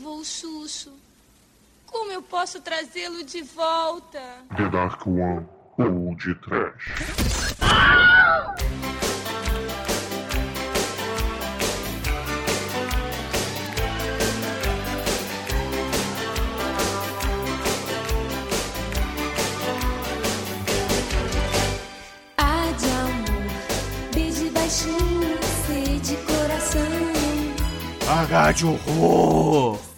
levou o Xuxo? Como eu posso trazê-lo de volta? The Dark One ou de Trash. Ah, de amor, beijo baixinho, sede coração. H de horror.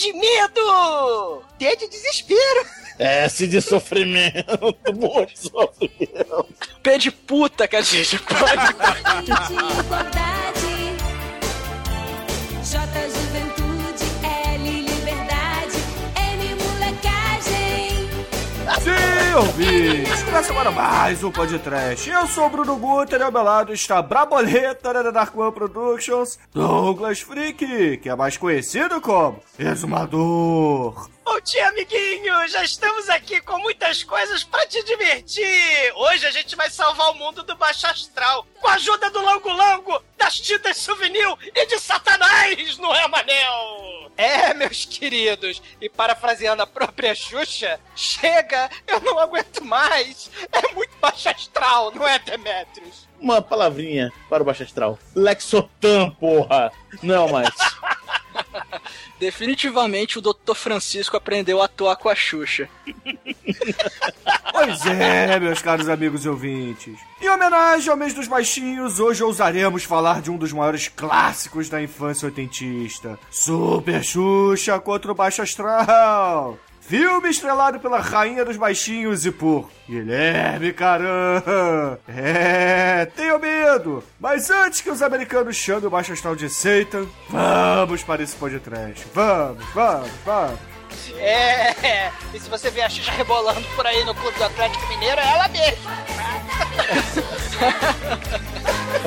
De medo! D de desespero! S de sofrimento, de sofrimento. P de puta que a gente pode. de. J, juventude. Sim, ouvintes! Começa agora mais um podcast. Eu sou o Bruno Guter e ao meu lado está Braboleta da Dark One Productions, Douglas Freak, que é mais conhecido como Exumador. Bom dia, amiguinho! Já estamos aqui com muitas coisas pra te divertir! Hoje a gente vai salvar o mundo do baixo astral com a ajuda do Longo Longo, das tintas souvenir e de Satanás, não é, Manel? É, meus queridos, e parafraseando a própria Xuxa, chega, eu não aguento mais! É muito baixo astral, não é, Demetrius? Uma palavrinha para o baixo astral. Lexotan, porra! Não mais. Definitivamente o Dr. Francisco aprendeu a atuar com a Xuxa. Pois é, meus caros amigos e ouvintes. Em homenagem ao mês dos baixinhos, hoje ousaremos falar de um dos maiores clássicos da infância oitentista: Super Xuxa contra o Baixo Astral. Filme estrelado pela Rainha dos Baixinhos e por Guilherme Caran. É, tenho medo. Mas antes que os americanos chamem o Baixo Astral de Satan, vamos para esse podcast. Vamos, vamos, vamos. É, e se você vê a Xuxa rebolando por aí no Clube do Atlético Mineiro, é ela mesma! Vamos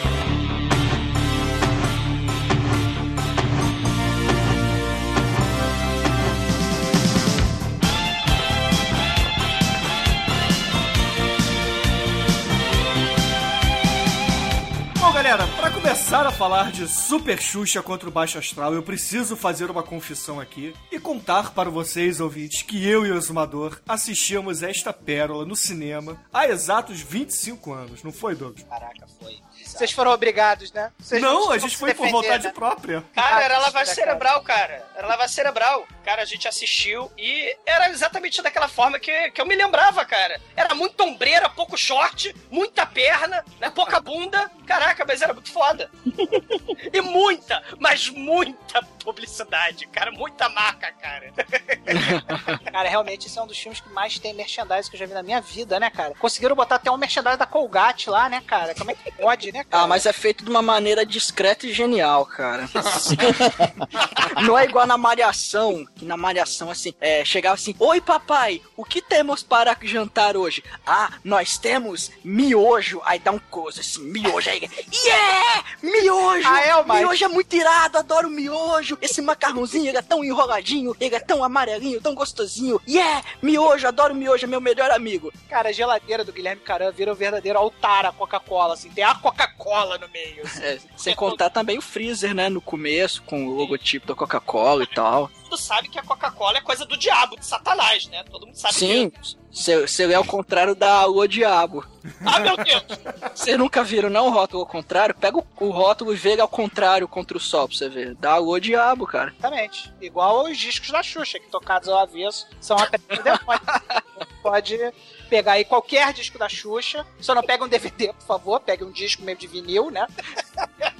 Galera, pra começar a falar de Super Xuxa contra o Baixo Astral, eu preciso fazer uma confissão aqui e contar para vocês, ouvintes, que eu e o Exumador assistimos esta pérola no cinema há exatos 25 anos, não foi, Douglas? Caraca, foi. Vocês foram obrigados, né? Vocês não, a gente foi se por defender, vontade né? própria. Cara, era lavagem cara. cerebral, cara. Era lavagem cerebral. Cara, a gente assistiu e era exatamente daquela forma que, que eu me lembrava, cara. Era muito ombreira, pouco short, muita perna, né? pouca bunda. Caraca, mas era muito foda. e muita, mas muita publicidade, cara. Muita marca, cara. Cara, realmente esse é um dos filmes que mais tem merchandising que eu já vi na minha vida, né, cara? Conseguiram botar até um merchandising da Colgate lá, né, cara? Como é que pode, né, cara? Ah, mas é feito de uma maneira discreta e genial, cara. Não é igual na Malhação, que na Malhação, assim, é, chegava assim, Oi, papai, o que temos para jantar hoje? Ah, nós temos miojo. Aí dá um coisa assim, miojo. Aí, yeah! Miojo! Ah, é, o Mike. miojo é muito irado, adoro miojo. Esse macarrãozinho, ele é tão enroladinho, ele é tão amarelinho, tão gostosinho. Yeah! Miojo, adoro miojo, é meu melhor amigo. Cara, a geladeira do Guilherme Caran vira um verdadeiro altar à Coca-Cola, assim. Tem a Coca-Cola no meio. assim. É, sem contar também o freezer, né, no começo, com o logotipo da Coca-Cola e tal. Tu sabe que a Coca-Cola é coisa do diabo, de Satanás, né? Todo mundo sabe Sim, se, se ele é o contrário da Lua Diabo. Ah, meu Deus! Vocês nunca viram, não, o rótulo ao contrário? Pega o, o rótulo e vê ele ao contrário contra o sol pra você ver. Dá a Lua Diabo, cara. Exatamente. Igual aos discos da Xuxa, que tocados ao avesso são a demônio. Pode pegar aí qualquer disco da Xuxa. Só não pega um DVD, por favor. Pegue um disco mesmo de vinil, né?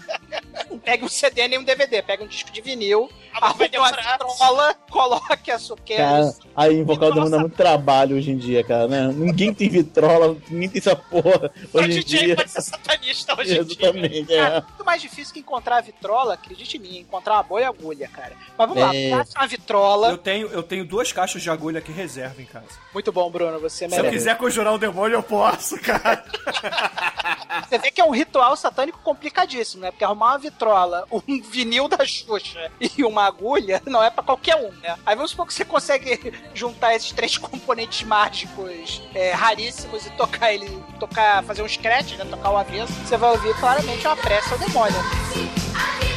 Não pegue um CD nem um DVD. Pega um disco de vinil. Ah, Arrume uma vitrola, coloque a sua... Cara, aí invocar demanda muito trabalho hoje em dia, cara, né? Ninguém tem vitrola, ninguém tem essa porra O hoje em dia. pode ser satanista hoje em dia. Exatamente, é. Cara, muito mais difícil que encontrar a vitrola, acredite em mim, encontrar uma boa agulha, cara. Mas vamos É. lá, faça uma vitrola. Eu tenho, eu tenho duas caixas de agulha aqui reserva em casa. Muito bom, Bruno, você Se eu merece. quiser conjurar o demônio, eu posso, cara. Você vê que é um ritual satânico complicadíssimo, né? Porque arrumar uma vitrola, um vinil da Xuxa e uma agulha não é pra qualquer um, né? Aí vamos supor que você consegue juntar esses três componentes mágicos é, raríssimos e tocar ele, tocar, fazer um scratch, né? Tocar o avesso, você vai ouvir claramente uma pressa ao demônio.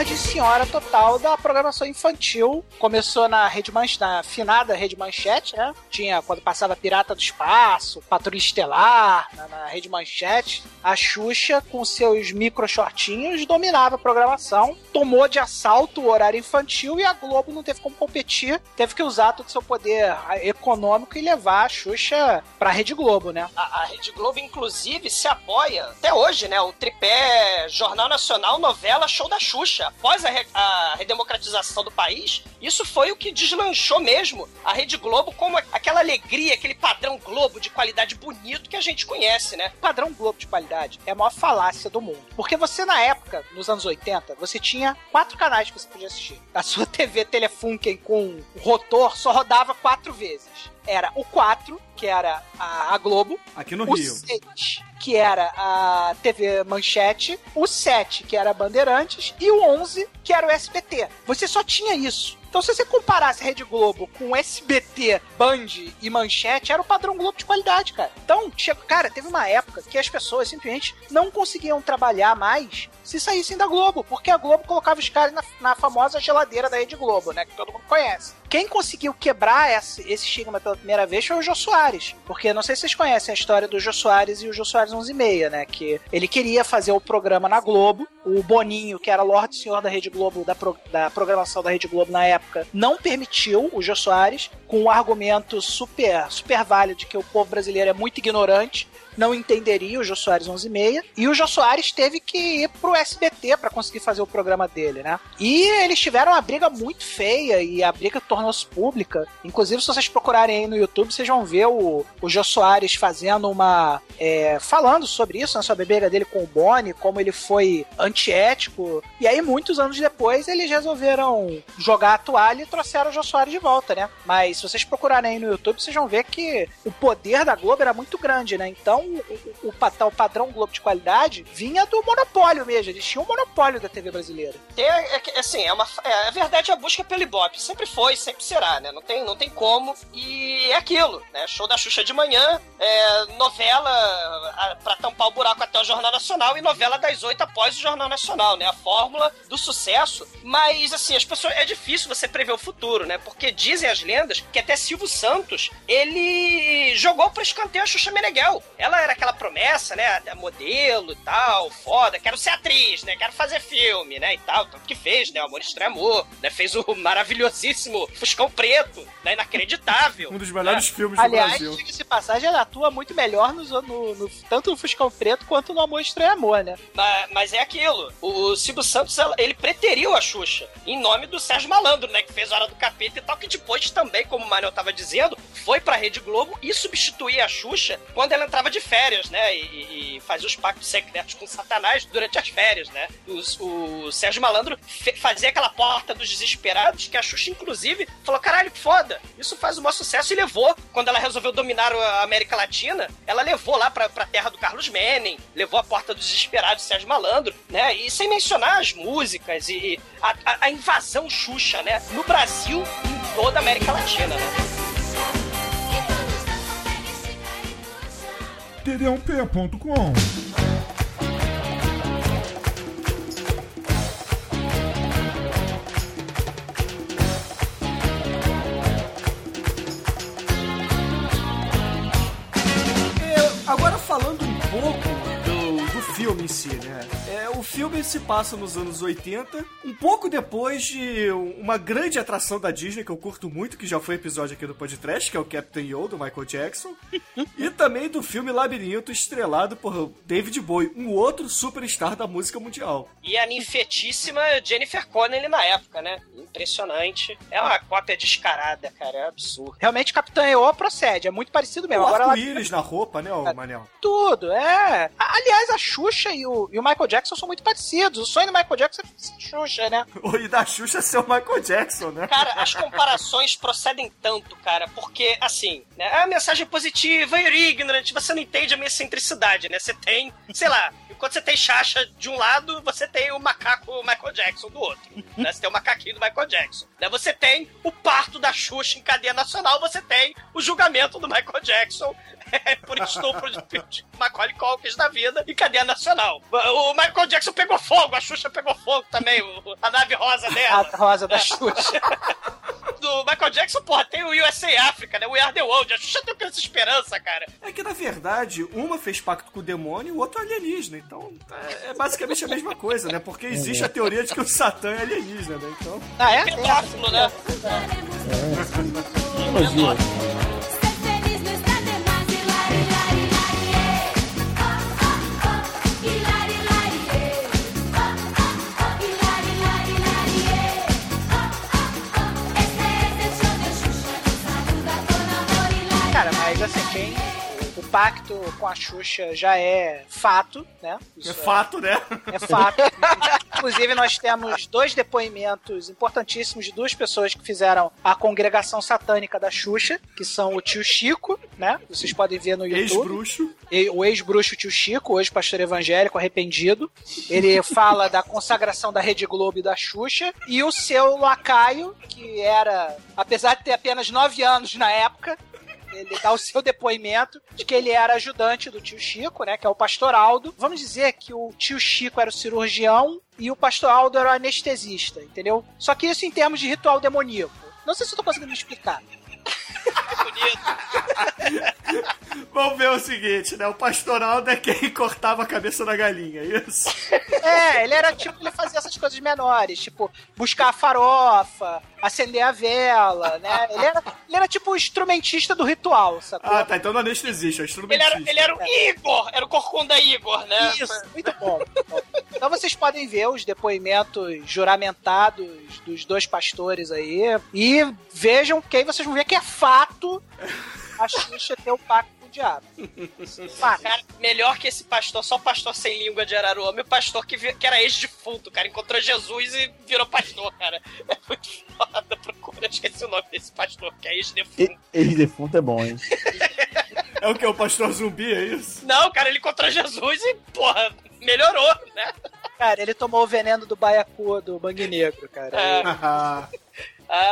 Era o Lorde e Senhora total da programação infantil. Começou na Rede Manchete, na finada Rede Manchete, né? Tinha quando passava Pirata do Espaço, Patrulha Estelar, na, na Rede Manchete. A Xuxa, com seus micro shortinhos, dominava a programação, tomou de assalto o horário infantil e a Globo não teve como competir, teve que usar todo o seu poder econômico e levar a Xuxa pra Rede Globo, né? A, a Rede Globo, inclusive, se apoia até hoje, né? O tripé Jornal Nacional, novela, show da Xuxa. Após a, re- a redemocratização do país, isso foi o que deslanchou mesmo a Rede Globo como aquela alegria, aquele padrão Globo de qualidade bonito que a gente conhece, né? O padrão Globo de qualidade é a maior falácia do mundo. Porque você, na época, nos anos 80, você tinha quatro canais que você podia assistir. A sua TV Telefunken com rotor só rodava quatro vezes. Era o 4, que era a, a Globo. Aqui no o Rio. 6, que era a TV Manchete. O 7, que era a Bandeirantes. E o 11, que era o SBT. Você só tinha isso. Então, se você comparasse Rede Globo com SBT, Band e Manchete, era o padrão Globo de qualidade, cara. Então, cara, teve uma época que as pessoas simplesmente não conseguiam trabalhar mais se saíssem da Globo, porque a Globo colocava os caras na, na famosa geladeira da Rede Globo, né? Que todo mundo conhece. Quem conseguiu quebrar esse, esse estigma pela primeira vez foi o Jô Soares. Porque não sei se vocês conhecem a história do Jô Soares e o Jô Soares 11 e meia, né? Que ele queria fazer o programa na Globo. O Boninho, que era Lorde Senhor da Rede Globo, da, pro- da programação da Rede Globo na época, não permitiu o Jô Soares, com um argumento super, super válido de que o povo brasileiro é muito ignorante não entenderia o Jô Soares 11 e meia, e o Jô Soares teve que ir pro SBT para conseguir fazer o programa dele, né? E eles tiveram uma briga muito feia e a briga tornou-se pública. Inclusive, se vocês procurarem aí no YouTube, vocês vão ver o, o Jô Soares fazendo uma. é, falando sobre isso, né, sobre a briga dele com o Boni, como ele foi antiético. E aí, muitos anos depois, eles resolveram jogar a toalha e trouxeram o Jô Soares de volta, né? Mas se vocês procurarem aí no YouTube, vocês vão ver que o poder da Globo era muito grande, né? Então, o, o, o o padrão Globo de qualidade vinha do monopólio mesmo. Eles tinham o monopólio da TV brasileira. É, que, assim, é uma. É, a verdade é a busca pelo Ibope. Sempre foi, sempre será, né? Não tem, não tem como. E é aquilo, né? Show da Xuxa de manhã, é, novela a, pra tampar o buraco até o Jornal Nacional e novela das oito após o Jornal Nacional, né? A fórmula do sucesso. Mas, assim, as pessoas. É difícil você prever o futuro, né? Porque dizem as lendas que até Silvio Santos ele jogou pra escanteio a Xuxa Meneghel. Ela era aquela promessa, né? Modelo e tal, foda, quero ser atriz, né? Quero fazer filme, né? E tal, tanto que fez, né? O Amor Estranho Amor, né? Fez o maravilhosíssimo Fuscão Preto, né? Inacreditável. Um dos melhores filmes do Aliás, Brasil. diga-se de passagem, ela atua muito melhor no, no- no- tanto no Fuscão Preto quanto no Amor Estranho Amor, né? Mas, mas é aquilo. O Silvio Santos, ela- ele preteriu a Xuxa em nome do Sérgio Malandro, né? Que fez Hora do Capeta e tal, que depois também, como o Manuel tava dizendo, foi pra Rede Globo e substituía a Xuxa quando ela entrava de férias, né? E, e fazia os pactos secretos com Satanás durante as férias, né? O Sérgio Malandro fazia aquela porta dos desesperados que a Xuxa, inclusive, falou: caralho, foda, isso faz o maior sucesso e levou. Quando ela resolveu dominar a América Latina, ela levou lá pra, pra terra do Carlos Menem, levou a porta dos desesperados Sérgio Malandro, né? E sem mencionar as músicas e, e a, a- a invasão Xuxa, né? No Brasil e em toda a América Latina, né? td1p.com É, agora falando um pouco filme em si, né? É, o filme se passa nos anos 80, um pouco depois de uma grande atração da Disney que eu curto muito, que já foi episódio aqui do podcast, que é o Captain Yo, do Michael Jackson, e também do filme Labirinto, estrelado por David Bowie, um outro superstar da música mundial. E a ninfetíssima Jennifer Connelly na época, né? Impressionante. É uma cópia descarada, cara. É absurdo. Realmente, Capitã EO procede, é muito parecido mesmo. O Agora ela arco-íris na roupa, né, ô Manel? tudo, é. Aliás, a Xuxa e o, e o Michael Jackson são muito parecidos. O sonho do Michael Jackson é ser Xuxa, né? E da Xuxa ser o Michael Jackson, né? Cara, as comparações procedem tanto, cara, porque, assim, né, a mensagem positiva, you're ignorant, você não entende a minha excentricidade, né? Você tem, sei lá, enquanto você tem Chacha de um lado, você tem o macaco Michael Jackson do outro, né? Você tem o macaquinho do Michael Jackson, né? Você tem o parto da Xuxa em cadeia nacional, você tem o julgamento do Michael Jackson por estupro de, de Macaulay Culkin da vida em cadeia nacional. O Michael Jackson pegou fogo, a Xuxa pegou fogo também, a nave rosa A dela. rosa da Xuxa. do Michael Jackson, porra, tem o USA África, né? We Are The World. A Xuxa tem essa esperança, cara. É que, na verdade, uma fez pacto com o demônio e o outro é alienígena. Então, é, é basicamente a mesma coisa, né? Porque existe a teoria de que o Satã é alienígena, né? Então... Ah, é? Pedófilo, né? Teologia. Ser feliz O pacto com a Xuxa já é fato, né? Isso É fato, né? É fato. Inclusive, nós temos dois depoimentos importantíssimos de duas pessoas que fizeram a congregação satânica da Xuxa, que são o tio Chico, né? Vocês podem ver no YouTube. Ex-bruxo. O ex-bruxo tio Chico, hoje pastor evangélico arrependido. Ele fala da consagração da Rede Globo e da Xuxa. E o seu lacaio, que era, apesar de ter apenas nove anos na época, ele dá o seu depoimento de que ele era ajudante do tio Chico, né? Que é o pastor Aldo. Vamos dizer que o tio Chico era o cirurgião e o pastor Aldo era o anestesista, entendeu? Só que isso em termos de ritual demoníaco. Não sei se eu tô conseguindo me explicar. Vamos ver o seguinte, né? O pastoraldo é quem cortava a cabeça da galinha, é isso? É, ele era tipo, ele fazia essas coisas menores, tipo, buscar a farofa, acender a vela, né? Ele era, ele era tipo o instrumentista do ritual, sacou? Ah, tá. Então não anestesista, é Ele instrumentista. era, ele era o Igor, era o Corcunda Igor, né? Isso, muito bom. muito bom. Então vocês podem ver os depoimentos juramentados dos dois pastores aí e vejam que aí vocês vão ver que é fato a Xuxa ter o pacto com o diabo. Cara, melhor que esse pastor, só o pastor sem língua de Araruama, e o pastor que, vi- que era ex-defunto, cara, encontrou Jesus e virou pastor, cara. É muito foda, procura, esqueci o nome desse pastor, que é ex-defunto. Ex-defunto é bom, hein? É o que? O pastor zumbi, é isso? Não, cara, ele encontrou Jesus e, porra, melhorou, né? Cara, ele tomou o veneno do baiacu do Bang Negro, cara. É.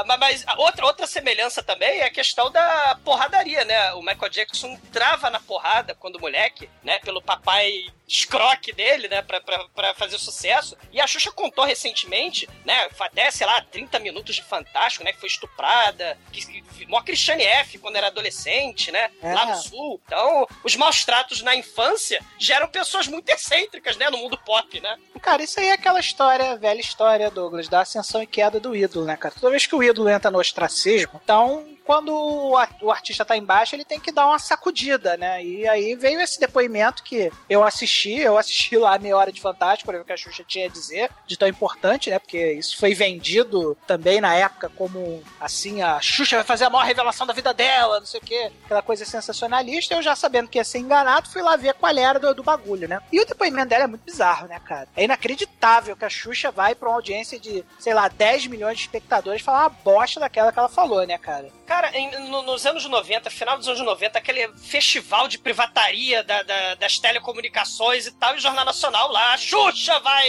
Ma- mas a outra, outra semelhança também é a questão da porradaria, né? O Michael Jackson trava na porrada quando moleque, né? Pelo papai escroque dele, né? Pra, pra, pra fazer sucesso. E a Xuxa contou recentemente, né? Até, sei lá, 30 minutos de Fantástico, né? Que foi estuprada. Que, que, mó Christiane F. quando era adolescente, né? É. Lá no Sul. Então, os maus tratos na infância geram pessoas muito excêntricas, né? No mundo pop, né? Cara, isso aí é aquela história, velha história, Douglas, da ascensão e queda do ídolo, né, cara? Toda vez que o ídolo entra no ostracismo, então, quando o, artista tá embaixo, ele tem que dar uma sacudida, né? E aí veio esse depoimento que eu assisti, eu assisti lá a meia hora de Fantástico, pra ver o que a Xuxa tinha a dizer, de tão importante, né? Porque isso foi vendido também na época como, assim, a Xuxa vai fazer a maior revelação da vida dela, não sei o quê, aquela coisa sensacionalista. Eu já sabendo que ia ser enganado, fui lá ver qual era do, do bagulho, né? E o depoimento dela é muito bizarro, né, cara? É inacreditável que a Xuxa vai pra uma audiência de, sei lá, 10 milhões de espectadores falar uma bosta daquela que ela falou, né, cara? Cara, em- no- nos anos 90, final dos anos 90, aquele festival de privataria da- da- das telecomunicações e tal, e o Jornal Nacional lá, a Xuxa vai,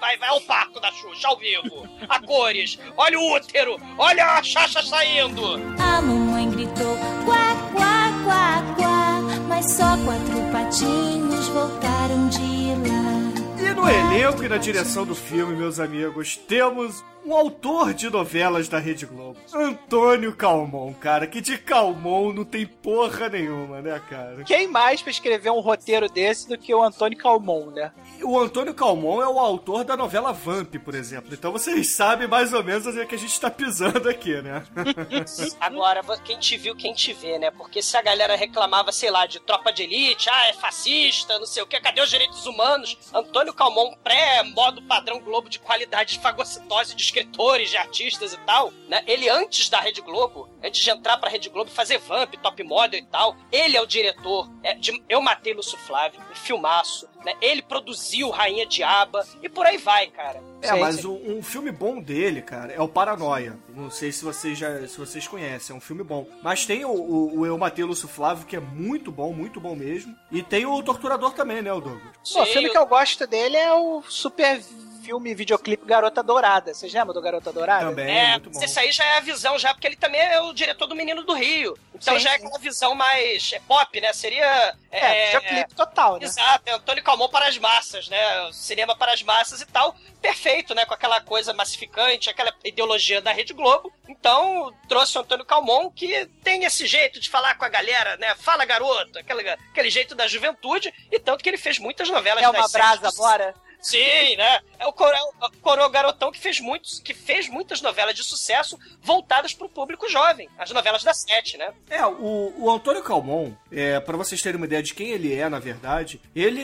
vai, vai ao parco da Xuxa, ao vivo, a cores, olha o útero, olha a Xaxa saindo. A mamãe gritou quá, quá, quá, quá, mas só quatro patinhos voltaram de lá. E no elenco e na direção do filme, meus amigos, temos um autor de novelas da Rede Globo. Antônio Calmon, cara, que de Calmon não tem porra nenhuma, né, cara? Quem mais pra escrever um roteiro desse do que o Antônio Calmon, né? E O Antônio Calmon é o autor da novela Vamp, por exemplo. Então vocês sabem mais ou menos onde é que a gente tá pisando aqui, né? Agora, quem te viu, quem te vê, né? Porque se a galera reclamava, sei lá, de tropa de elite, ah, é fascista, não sei o que, cadê os direitos humanos? Antônio Calmon, pré-modo padrão Globo de qualidade de fagocitose de escritores, de artistas e tal, né? Ele, antes da Rede Globo, antes de entrar pra Rede Globo e fazer Vamp, Top Model e tal, ele é o diretor é, de Eu Matei Lúcio Flávio, um filmaço, né? Ele produziu Rainha Diaba e por aí vai, cara. É, mas um, um filme bom dele, cara, é o Paranoia. Não sei se vocês já se vocês conhecem, é um filme bom. Mas tem o, o, o Eu Matei Lúcio Flávio, que é muito bom, muito bom mesmo. E tem o Torturador também, né, o Douglas? Pô, o filme que eu gosto dele é o super filme videoclipe Garota Dourada. Vocês lembram do Garota Dourada? Também, É, muito bom. esse aí já é a visão, já, porque ele também é o diretor do Menino do Rio. Então Sim, já é sim. aquela visão mais é, pop, né? Seria. É, videoclipe total, né? Exato, é Antônio Calmon para as massas, né? Cinema para as massas e tal. Perfeito, né? Com aquela coisa massificante, aquela ideologia da Rede Globo. Então, trouxe o Antônio Calmon, que tem esse jeito de falar com a galera, né? Fala, garoto, aquele, aquele jeito da juventude. E tanto que ele fez muitas novelas É uma brasa, bora? Sim, né? É o Coroa, o Coroa Garotão que fez muitos, que fez muitas novelas de sucesso voltadas para o público jovem, as novelas da Sete, né? É, o, o Antônio Calmon, é, para vocês terem uma ideia de quem ele é, na verdade, ele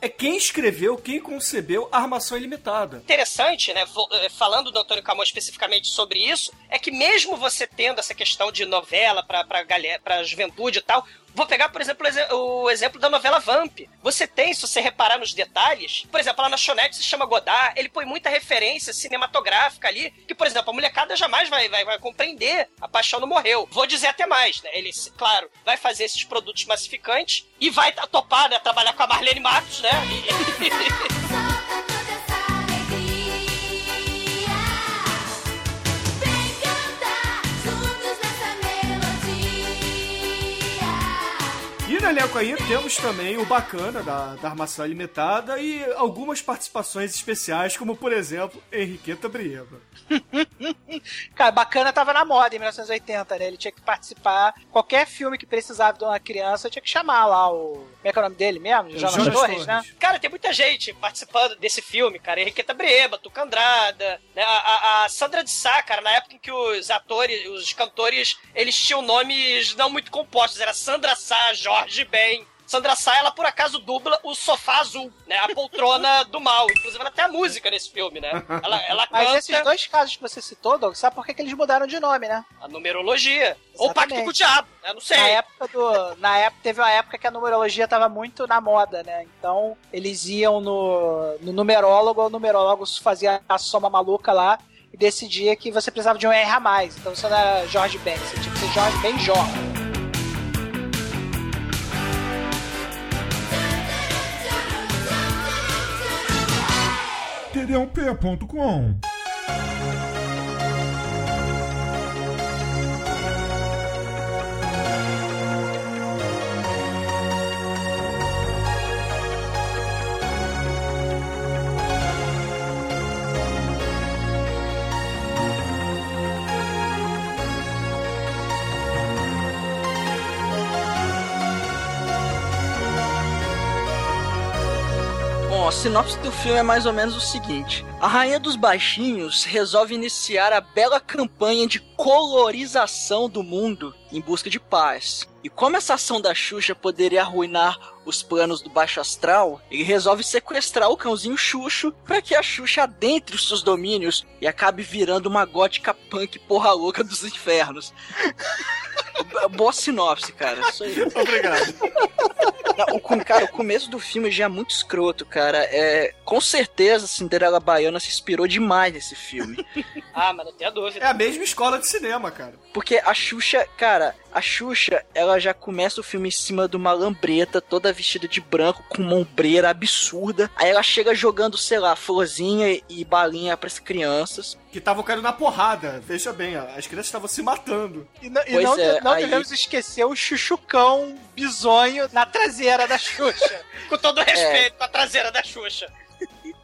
é, é quem escreveu, quem concebeu a Armação Ilimitada. Interessante, né? eh, Falando do Antônio Camões especificamente sobre isso, é que mesmo você tendo essa questão de novela para para galera, juventude e tal, Vou pegar, por exemplo, o exe- o exemplo da novela Vamp. Você tem, se você reparar nos detalhes, por exemplo, a lanchonete se chama Godard, ele põe muita referência cinematográfica ali, que, por exemplo, a molecada jamais vai, vai, vai compreender A Paixão Não Morreu. Vou dizer até mais, né? Ele, claro, vai fazer esses produtos massificantes e vai tá- topar, né? Trabalhar com a Marlene Matos, né? E elenco aí temos também o Bacana, da, da Armação Ilimitada, e algumas participações especiais, como, por exemplo, Henriqueta Brieba. Cara, bacana tava na moda em 1980, né? Ele tinha que participar. Qualquer filme que precisava de uma criança tinha que chamar lá o. Como é que é o nome dele mesmo? Jonas, Jonas Torres, Torres. né? Cara, tem muita gente participando desse filme, cara. Henriqueta Breba, Tuca Andrada, né? a, a- a Sandra de Sá, cara, na época em que os atores, os cantores, eles tinham nomes não muito compostos. Era Sandra Sá, Jorge Ben. Sandra Sá, ela por acaso dubla o Sofá Azul, né? A poltrona do mal. Inclusive, ela tem a música nesse filme, né? Ela, ela Mas canta esses dois casos que você citou, Doug, sabe por que, que eles mudaram de nome, né? a numerologia. Ou Pacto Exatamente. com o Diabo, né? Não sei. Na época do. Na época, teve uma época que a numerologia tava muito na moda, né? Então, eles iam no, no numerólogo, o numerólogo fazia a soma maluca lá e decidia que você precisava de um R a mais. Então você não era Jorge Ben, você tinha que ser Jorge Ben Jorge. td1p.com. Bom, a sinopse do filme é mais ou menos o seguinte: A Rainha dos Baixinhos resolve iniciar a bela campanha de colorização do mundo em busca de paz. E como essa ação da Xuxa poderia arruinar os planos do Baixo Astral, ele resolve sequestrar o cãozinho Xuxo para que a Xuxa adentre os seus domínios e acabe virando uma gótica punk porra louca dos infernos. Boa sinopse, cara. Isso aí. Obrigado. Não, o, cara, o começo do filme já é muito escroto, cara. É, com certeza Cinderela Baiana se inspirou demais nesse filme. Ah, mas não tenha dúvida. É a mesma escola de cinema, cara. Porque a Xuxa, cara, a Xuxa, ela já começa o filme em cima de uma lambreta, toda vestida de branco, com uma ombreira absurda. Aí ela chega jogando, sei lá, florzinha e balinha pras crianças. Que estavam caindo na porrada. Veja bem, ó, as crianças estavam se matando. E, não- e não, é, não aí- devemos esquecer o chuchucão bizonho na traseira da Xuxa. Com todo respeito, com a traseira da Xuxa.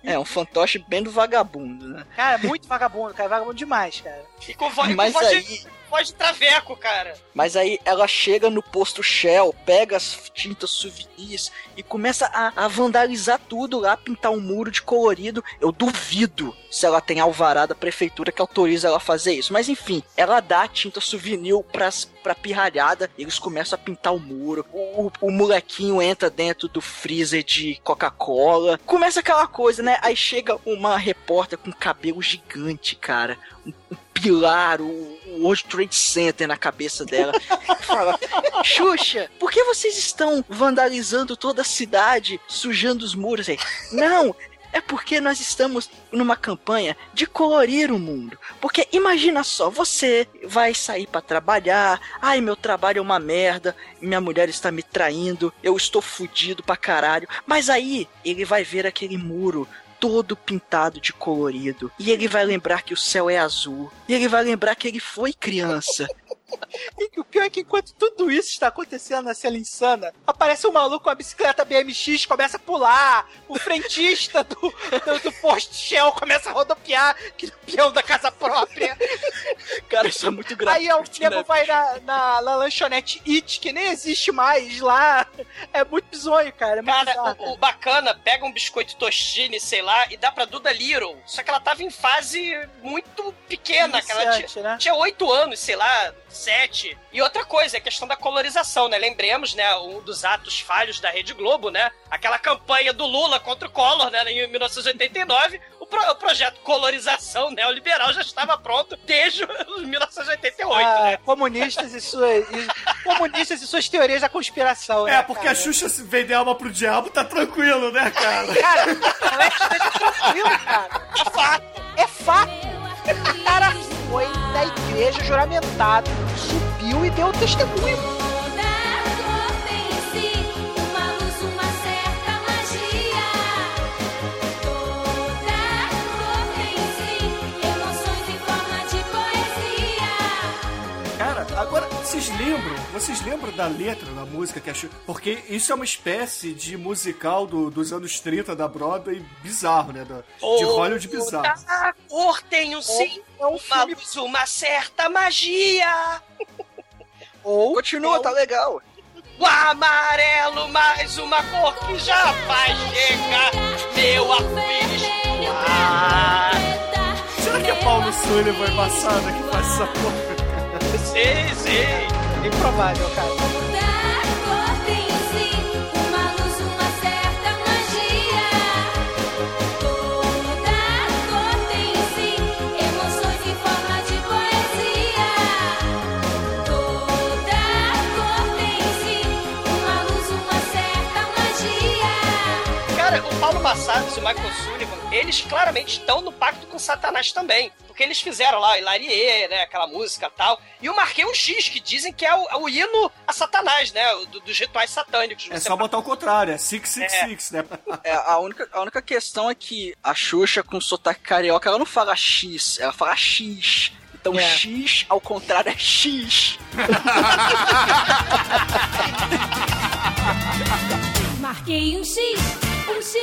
É, um fantoche bem do vagabundo, né? Cara. Cara, muito vagabundo, cara. Vagabundo demais, cara. E com voz, Mas com voz, aí- de, voz de traveco, cara. Mas aí ela chega no posto Shell, pega as tintas souvenirs e começa a, a vandalizar tudo lá, pintar um muro de colorido. Eu duvido se ela tem alvará da prefeitura que autoriza ela a fazer isso. Mas enfim, ela dá a tinta souvenir pras, pra pirralhada e eles começam a pintar o muro. O, o, o molequinho entra dentro do freezer de Coca-Cola. Começa aquela coisa, né? Aí chega uma repórter com cabelo gigante, cara. Um, um pilar, o, o World Trade Center na cabeça dela. fala: Xuxa, por que vocês estão vandalizando toda a cidade, sujando os muros aí? Não, é porque nós estamos numa campanha de colorir o mundo. Porque imagina só, você vai sair pra trabalhar, ai meu trabalho é uma merda, minha mulher está me traindo, eu estou fudido pra caralho. Mas aí ele vai ver aquele muro todo pintado de colorido. E ele vai lembrar que o céu é azul. E ele vai lembrar que ele foi criança. E o pior é que enquanto tudo isso está acontecendo na cena insana, aparece um maluco com a bicicleta BMX, começa a pular, o frentista do, do, do posto Shell começa a rodopiar, que no peão da casa própria. Cara, isso é muito Aí gratuito, o nego né, vai na, na, na lanchonete It, que nem existe mais lá. É muito bizonho, cara. É muito Cara, bizarro, o, o bacana pega um biscoito Tostine, sei lá, e dá pra Duda Little. Só que ela tava em fase muito pequena, que ela tinha, né? tinha 8 anos, sei lá, 7. E outra coisa, é a questão da colorização, né? Lembremos, né, um dos atos falhos da Rede Globo, né? Aquela campanha do Lula contra o Collor, né, em 1989. O, pro- o projeto colorização neoliberal já estava pronto desde 1988, Ah, né? comunistas e suas e- comunistas e suas teorias da conspiração. É, né, porque cara? a Xuxa se vender alma pro diabo tá tranquilo, né, cara? Cara, é tranquilo, cara. É fato. É fato. Cara foi na igreja juramentado, subiu e deu testemunho. Vocês lembram? Vocês lembram da letra da música que a Xuxa... Porque isso é uma espécie de musical do- dos anos 30 da Broadway bizarro, né? da- de Hollywood bizarro. Toda cor tem um sim, É um uma filme luz, uma certa magia. ou Continua, é tá legal. O amarelo, mais uma cor que já vai chegar. Meu arco-íris. Ah, Será que é Paulo Sullivan embaçada que faz essa porra? Sim, sim. bem provável, cara. Paulo Massados e o Michael Sullivan, eles claramente estão no pacto com Satanás também. Porque eles fizeram lá o Hilarie, né? Aquela música e tal. E eu marquei um X, que dizem que é o, é o hino a Satanás, né? do- dos rituais satânicos. É só botar o contrário, é 666, né? É, a, única, a única questão é que a Xuxa com sotaque carioca, ela não fala X, ela fala X. Então É. X, ao contrário, é X. Marquei um X, um X,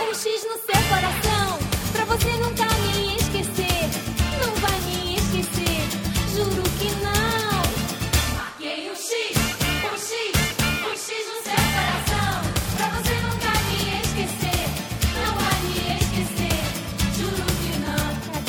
um X no seu coração. Pra você nunca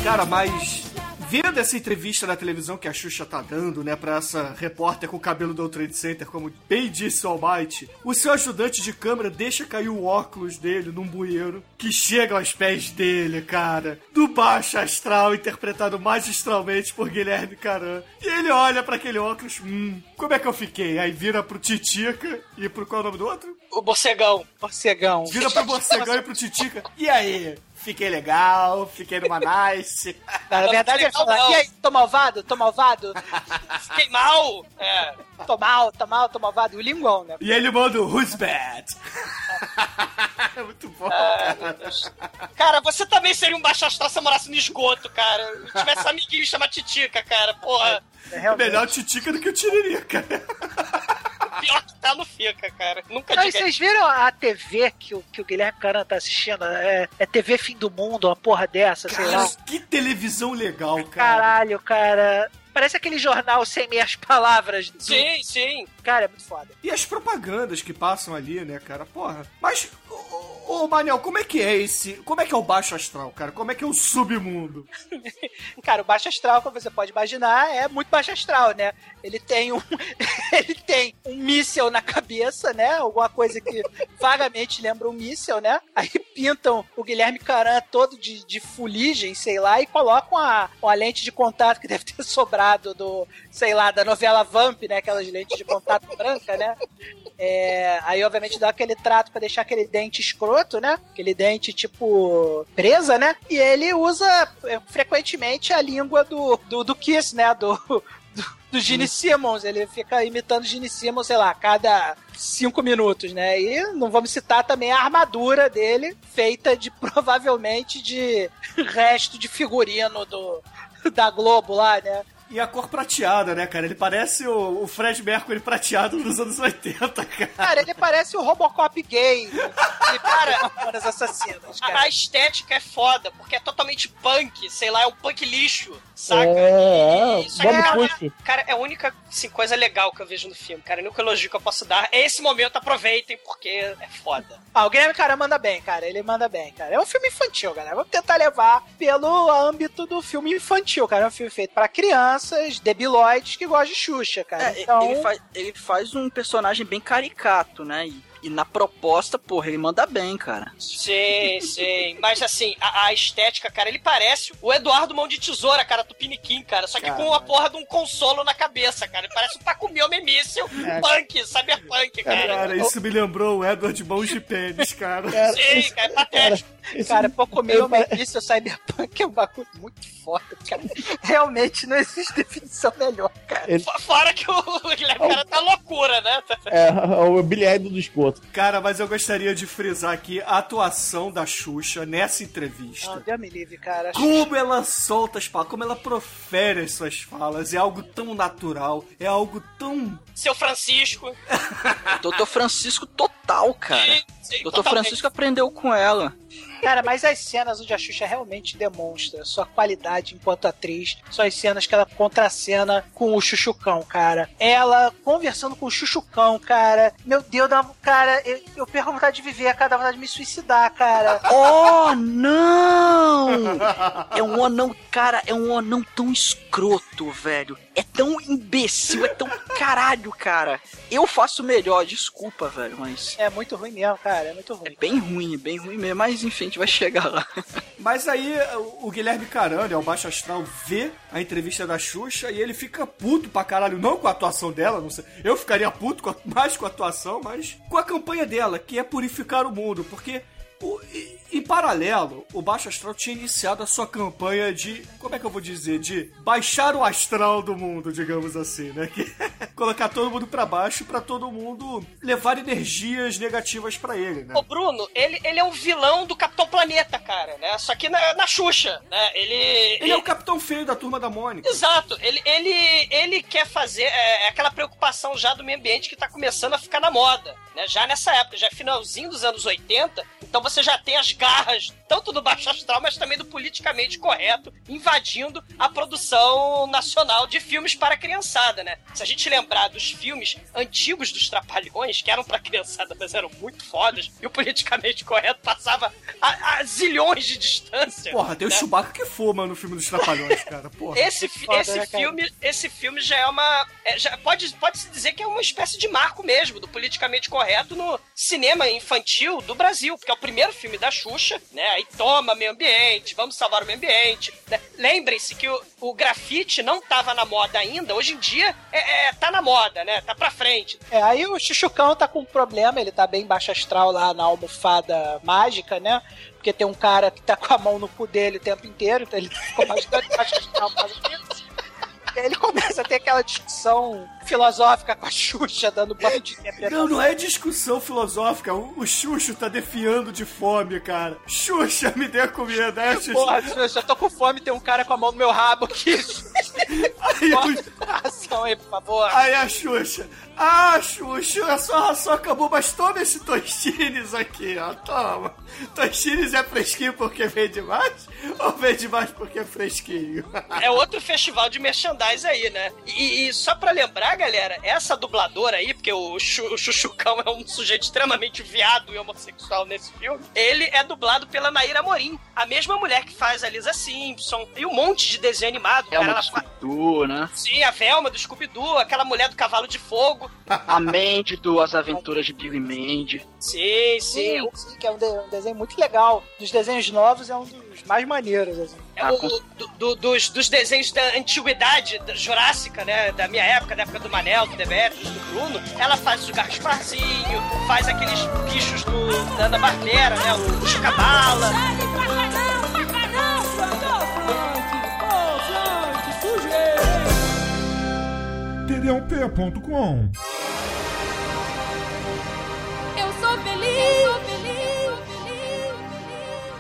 Cara, mas vendo essa entrevista na televisão que a Xuxa tá dando, né, pra essa repórter com o cabelo do Trade Center, como bem disse o Almighty, o seu ajudante de câmera deixa cair o óculos dele num bueiro que chega aos pés dele, cara, do baixo astral, interpretado magistralmente por Guilherme Caran. E ele olha pra aquele óculos, hum, como é que eu fiquei? Aí vira pro Titica e pro qual é o nome do outro? O Bocegão. Morcegão. Vira pro Morcegão e pro Titica. E aí? Fiquei legal, fiquei numa nice. Na verdade, ele fala, Não. e aí, tô malvado? Tô malvado? Fiquei mal. É. Tô mal, tô mal, tô malvado. E o linguão, né? E ele manda o Who's Bad? é muito bom, cara. Cara, você também seria um baixo astral se eu morasse no esgoto, cara. Se tivesse amiguinho chama Titica, cara. Porra. É melhor o Titica do que o Tiririca. Pior que tá, não fica, cara. Nunca e diga vocês viram a TV que o, que o Guilherme Caran tá assistindo? É, é TV Fim do Mundo, uma porra dessa, sei Cara, lá. que televisão legal, cara. Caralho, cara. Parece aquele jornal sem meias palavras. do- Sim, sim. Cara, é muito foda. E as propagandas que passam ali, né, cara? Porra. Mas, ô, ô, Manel, como é que é esse. Como é que é o baixo astral, cara? Como é que é o submundo? Cara, o baixo astral, como você pode imaginar, é muito baixo astral, né? Ele tem um. ele tem um míssel na cabeça, né? Alguma coisa que vagamente lembra um míssel, né? Aí pintam o Guilherme Caran todo de, de fuligem, sei lá, e colocam a, uma lente de contato que deve ter sobrado do, sei lá, da novela Vamp, né? Aquelas lentes de contato branca, né? É, aí, obviamente, dá aquele trato pra deixar aquele dente escroto, né? Aquele dente, tipo, presa, né? E ele usa é, frequentemente a língua do, do, do Kiss, né? Do, do, do Gene Simmons. Ele fica imitando Gene Simmons, sei lá, a cada cinco minutos, né? E não vamos citar também a armadura dele, feita de provavelmente de resto de figurino do, da Globo lá, né? E a cor prateada, né, cara? Ele parece o, o Fred Mercury prateado dos anos 80, cara. Cara, ele parece o Robocop gay. E, cara, das assassinas, A, cara. a estética é foda, porque é totalmente punk, sei lá, é um punk lixo, saca? É, E isso é, Push. Cara, é a única assim, coisa legal que eu vejo no filme, cara. O único elogio que eu posso dar é esse momento, aproveitem, porque é foda. Ah, o Guilherme Cara manda bem, cara. Ele manda bem, cara. É um filme infantil, galera. Vamos tentar levar pelo âmbito do filme infantil, cara. É um filme feito pra crianças, debiloides que gostam de Xuxa, cara. É, então, ele, faz, ele faz um personagem bem caricato, né? E, e na proposta, porra, ele manda bem, cara. Sim, sim. Mas assim, a, a estética, cara, ele parece o Eduardo Mão de Tesoura, cara, do Piniquim, cara. Só que com a porra de um consolo na cabeça, cara. Ele parece um Takumi Míssil punk, cyberpunk, cara. Cara, isso me lembrou o Edward Mãos de Pênis, cara. Sim, cara, é patético. Cara, pouco meio eu pare- início Cyberpunk é um bagulho muito foda, cara. Realmente não existe definição melhor, cara. Ele- Fora que o Guilherme cara tá loucura, né? É, o Billy Idol do esgoto. Cara, mas eu gostaria de frisar aqui a atuação da Xuxa nessa Não, entrevista. Deus me livre, cara. Como ela solta as palavras, como ela profere as suas falas. É algo tão natural, é algo tão. Seu Francisco. Doutor Francisco total, cara. Sim, sim, Doutor totalmente. Francisco aprendeu com ela. Cara, mas as cenas onde a Xuxa realmente demonstra sua qualidade enquanto atriz são as cenas que ela contracena com o Chuchucão, cara. Ela conversando com o Chuchucão, cara. Meu Deus, cara, eu, eu perco a vontade de viver, cara, dá vontade de me suicidar, cara. Oh, não! É um anão, cara, é um anão tão escroto, velho. É tão imbecil, é tão caralho, cara. Eu faço melhor, desculpa, velho, mas É muito ruim mesmo, cara, é muito é ruim. bem ruim, é bem ruim mesmo. Mas enfim, a gente vai chegar lá. Mas aí o Guilherme Carano, o Baixo Astral, vê a entrevista da Xuxa e ele fica puto pra caralho. Não com a atuação dela, não sei. Eu ficaria puto com a- mais com a atuação, mas com a campanha dela, que é purificar o mundo. Porque, o- e- em paralelo, o Baixo Astral tinha iniciado a sua campanha de. Como é que eu vou dizer? De baixar o astral do mundo, digamos assim, né? Que é colocar todo mundo pra baixo pra todo mundo levar energias negativas pra ele, né? O Bruno, ele, ele é o vilão do Capitão Planeta, cara, né? Só que na, na Xuxa, né? Ele. Ele é o capitão feio da turma da Mônica. Exato, ele, ele, ele quer fazer é, é aquela preocupação já do meio ambiente que tá começando a ficar na moda, né? Já nessa época, já é finalzinho dos anos 80, então você já tem as garras, tanto do baixo astral, mas também do politicamente correto, invadindo a produção nacional de filmes para a criançada, né? Se a gente lembrar dos filmes antigos dos Trapalhões, que eram pra criançada, mas eram muito fodas, e o politicamente correto passava a, a zilhões de distância. Porra, tem o né? Chewbacca que fuma no filme dos Trapalhões, cara. Porra. Esse, foda, esse né, cara? filme, esse filme já é uma. é, já pode, pode se dizer que é uma espécie de marco mesmo do politicamente correto no cinema infantil do Brasil, porque é o primeiro filme da Xuxa, né? Aí toma meio ambiente, vamos salvar o meio ambiente. né? Lembrem-se que o, o grafite não tava na moda ainda, hoje em dia é, é, tá na moda, né? Tá pra frente. É, aí o Chuchucão tá com um problema, ele tá bem baixo astral lá na almofada mágica, né? Porque tem um cara que tá com a mão no cu dele o tempo inteiro, então ele ficou bastante baixo astral por ele começa a ter aquela discussão filosófica com a Xuxa dando banho de. Não, não é discussão filosófica. O, o Xuxo tá defiando de fome, cara. Xuxa, me dê comida, é, Xuxa? Porra, Xuxa, eu tô com fome, tem um cara com a mão no meu rabo aqui. Aí, Bota aí, por favor. aí a Xuxa. Ah, Xuxa, a sua ração acabou, mas toma esse Tostines aqui, ó. Toma. Tostines é fresquinho porque vende mais? Ou vende mais porque é fresquinho? É outro festival de merchandise aí, né? E, e só pra lembrar, galera, essa dubladora aí, porque o, Chu, o Chuchucão é um sujeito extremamente viado e homossexual nesse filme, ele é dublado pela Naira Morim, a mesma mulher que faz a Lisa Simpson e um monte de desenho animado. É uma ela do fa- Scooby-Doo, né? Sim, a Velma do Scooby-Doo, aquela mulher do cavalo de fogo. A Mandy do As Aventuras de Billy Mandy. Sim, sim. Sim, sim, que é um, de- um desenho muito legal. Dos desenhos novos é um dos mais maneiros, assim. É o, do- do- dos, dos desenhos da antiguidade da Jurássica, né? Da minha época, da época do Manel, do Demetrius, do Bruno. Ela faz o Gasparzinho, faz aqueles bichos do, da Ana Barbera, né? O, os Cabala.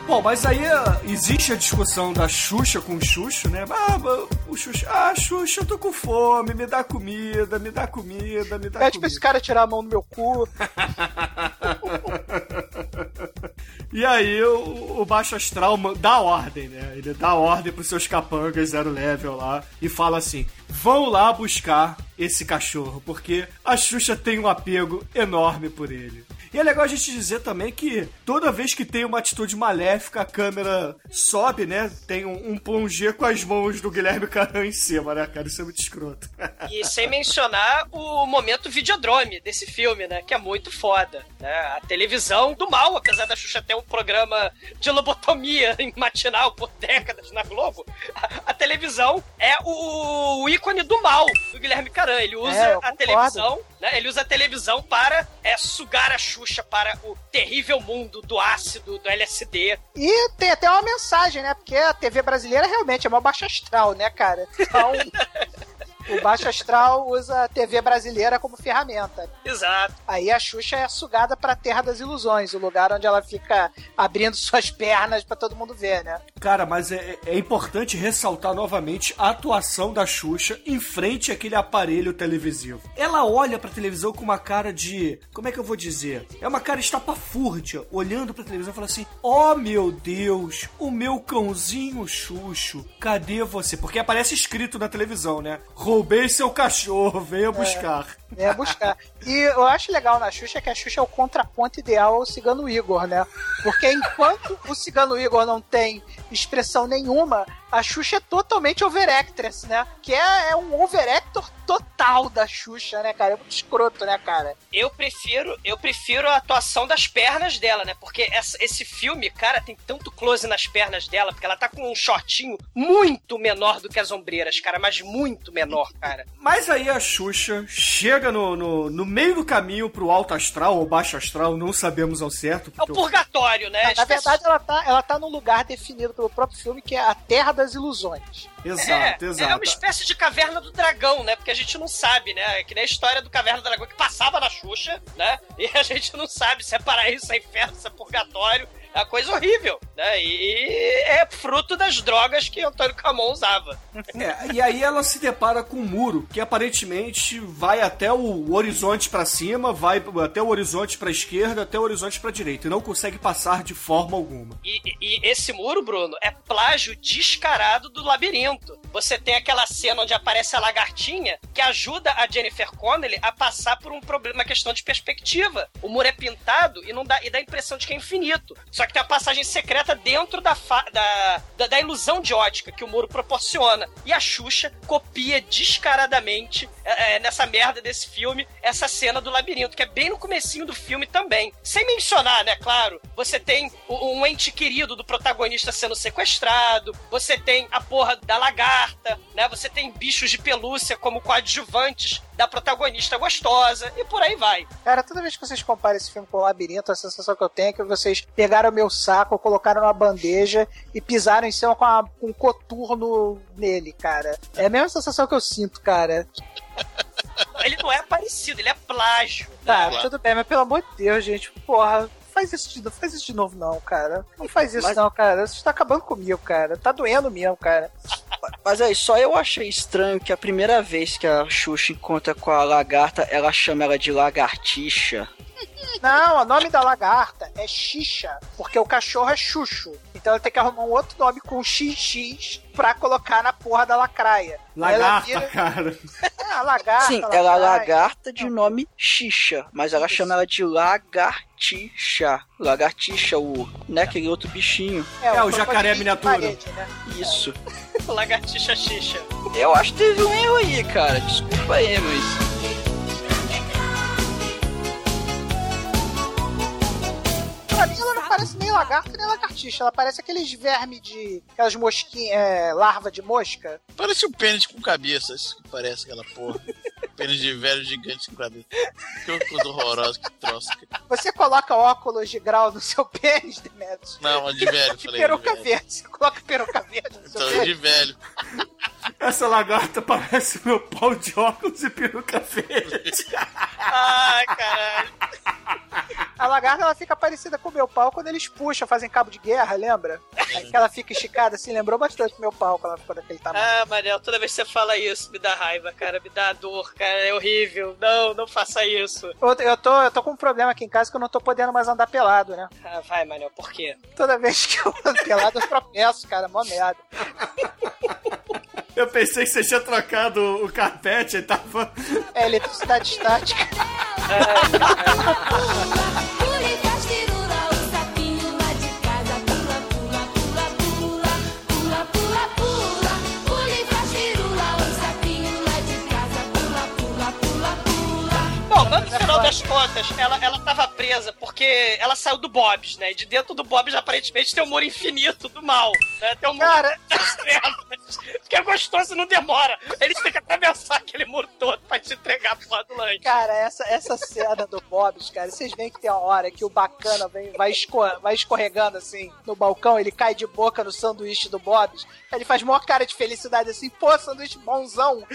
Bom, mas aí ah, existe a discussão da Xuxa com o Xuxo, né? Ah, o Xuxa, ah, Xuxa, eu tô com fome, me dá comida, me dá comida, me dá Pede pra comida. esse cara tirar a mão do meu cu. E aí o, o Baixo Astral dá ordem, né? Ele dá ordem pros seus capangas zero level lá e fala assim: vão lá buscar esse cachorro, porque a Xuxa tem um apego enorme por ele. E é legal a gente dizer também que toda vez que tem uma atitude maléfica, a câmera sobe, né? Tem um, um plongé com as mãos do Guilherme Caran em cima, né, cara? Isso é muito escroto. E sem mencionar o momento videodrome desse filme, né? Que é muito foda. Né? A televisão do mal, apesar da Xuxa ter um programa de lobotomia em matinal por décadas na Globo, a, a televisão é o, o ícone do mal do Guilherme Caran. Ele usa É, a televisão, né? Ele usa a televisão para é, sugar a Xuxa para o terrível mundo do ácido, do LSD. E tem até uma mensagem, né? Porque a TV brasileira realmente é uma baixa astral, né, cara? Então, o baixo astral usa a TV brasileira como ferramenta. Exato. Aí a Xuxa é sugada pra Terra das Ilusões, o lugar onde ela fica abrindo suas pernas pra todo mundo ver, né? Cara, mas é, é importante ressaltar novamente a atuação da Xuxa em frente àquele aparelho televisivo. Ela olha pra televisão com uma cara de. Como é que eu vou dizer? É uma cara estapafúrdia, olhando pra televisão e fala assim: Oh meu Deus, o meu cãozinho Xuxo, cadê você? Porque aparece escrito na televisão, né? Roubei seu cachorro, venha buscar. É buscar. E eu acho legal na Xuxa que a Xuxa é o contraponto ideal ao Cigano Igor, né? Porque enquanto o Cigano Igor não tem expressão nenhuma, a Xuxa é totalmente overactress, né? Que é, é um overactor total da Xuxa, né, cara? É muito escroto, né, cara? Eu prefiro, eu prefiro a atuação das pernas dela, né? Porque essa- esse filme, cara, tem tanto close nas pernas dela, porque ela tá com um shortinho muito menor do que as ombreiras, cara, mas muito menor, cara. Mas aí a Xuxa chega no, no, no meio do caminho pro alto astral ou baixo astral, não sabemos ao certo. É o purgatório, né? Na verdade, ela tá, ela tá num lugar definido pelo próprio filme, que é a Terra das Ilusões. Exato, é, exato. É uma espécie de caverna do dragão, né? Porque a gente não sabe, né? É que nem a história do caverna do dragão que passava na Xuxa, né? E a gente não sabe se é paraíso, se é inferno, se é purgatório. É uma coisa horrível, né? E é fruto das drogas que Antônio Camon usava. É, e aí ela se depara com um muro que aparentemente vai até o horizonte pra cima, vai até o horizonte pra esquerda, até o horizonte pra direita e não consegue passar de forma alguma. E, e- e esse muro, Bruno, é plágio descarado do labirinto. Você tem aquela cena onde aparece a lagartinha que ajuda a Jennifer Connelly a passar por um problema, uma questão de perspectiva. O muro é pintado e não dá, e dá a impressão de que é infinito. Só que tem a passagem secreta dentro da, da, da, da ilusão de ótica que o muro proporciona. E a Xuxa copia descaradamente é, é, nessa merda desse filme essa cena do labirinto, que é bem no comecinho do filme também. Sem mencionar, né, claro, você tem o- um ente querido do protagonista sendo sequestrado, você tem a porra da lagarta, né? Você tem bichos de pelúcia como coadjuvantes da protagonista gostosa e por aí vai. Cara, toda vez que vocês comparam esse filme com o Labirinto, a sensação que eu tenho é que vocês pegaram o meu saco, colocaram numa bandeja e pisaram em cima com, com um coturno nele, cara. É a mesma sensação que eu sinto, cara. ele não é parecido, ele é plágio. Tá, Claro. tudo bem, mas pelo amor de Deus, gente, porra. Faz isso, de, faz isso de novo, não, cara. Não faz isso, Mas- não, cara. Isso tá acabando comigo, cara. Tá doendo mesmo, cara. Mas aí, só eu achei estranho que a primeira vez que a Xuxa encontra com a lagarta, ela chama ela de lagartixa. Não, o nome da lagarta é Xixa, porque o cachorro é Xuxo. Então ela tem que arrumar um outro nome com XX pra colocar na porra da lacraia. Lagarta, vira- cara. É, a lagarta. Sim, ela é lacraia. lagarta de nome Xixa, mas ela chama ela de lagartixa. Lagartixa, o, né, aquele outro bichinho. É, o crocodilo jacaré miniatura. parede, né? Isso. Lagartixa xixa. Eu acho que teve um erro aí, cara. Desculpa aí, mas. Pra mim ela não parece nem lagarta nem lagartixa. Ela parece aqueles vermes de. aquelas mosquinhas. É, larva de mosca. Parece um pênis com cabeça, isso que parece aquela porra. pênis de velho gigante com cabeça. Que coisa horrorosa, que troço. Você coloca óculos de grau no seu pênis, Demetrius? Não, de velho, De falei. peruca de velho. verde. Você coloca peruca verde no seu Então, de pênis? velho. Essa lagarta parece meu pau de óculos e peruca verde. Ai, caralho. A lagarta ela fica parecida com o meu pau quando eles puxam, fazem cabo de guerra, lembra? Aí que ela fica esticada assim, lembrou bastante do meu pau quando ela ficou daquele tamanho. Ah, Manel, toda vez que você fala isso, me dá raiva, cara, me dá dor, cara, é horrível. Não, não faça isso. Eu, eu tô, eu tô com um problema aqui em casa que eu não tô podendo mais andar pelado, né? Ah, vai, Manel, por quê? Toda vez que eu ando pelado, eu tropeço, cara, mó merda. Eu pensei que você tinha trocado o carpete e tava. É eletricidade estática. Pula e final das contas, ela, ela tava presa porque ela saiu do Bob's, né? E de dentro do Bob's, aparentemente, tem um muro infinito do mal, né? Tem um muro Cara, que é gostoso e não demora. Eles têm que atravessar aquele muro todo pra te entregar a porra do lanche. Cara, essa, essa cena do Bob's, cara, vocês veem que tem uma hora que o bacana vem, vai, vai escorregando assim no balcão, ele cai de boca no sanduíche do Bob's. Ele faz maior cara de felicidade assim, pô, sanduíche bonzão.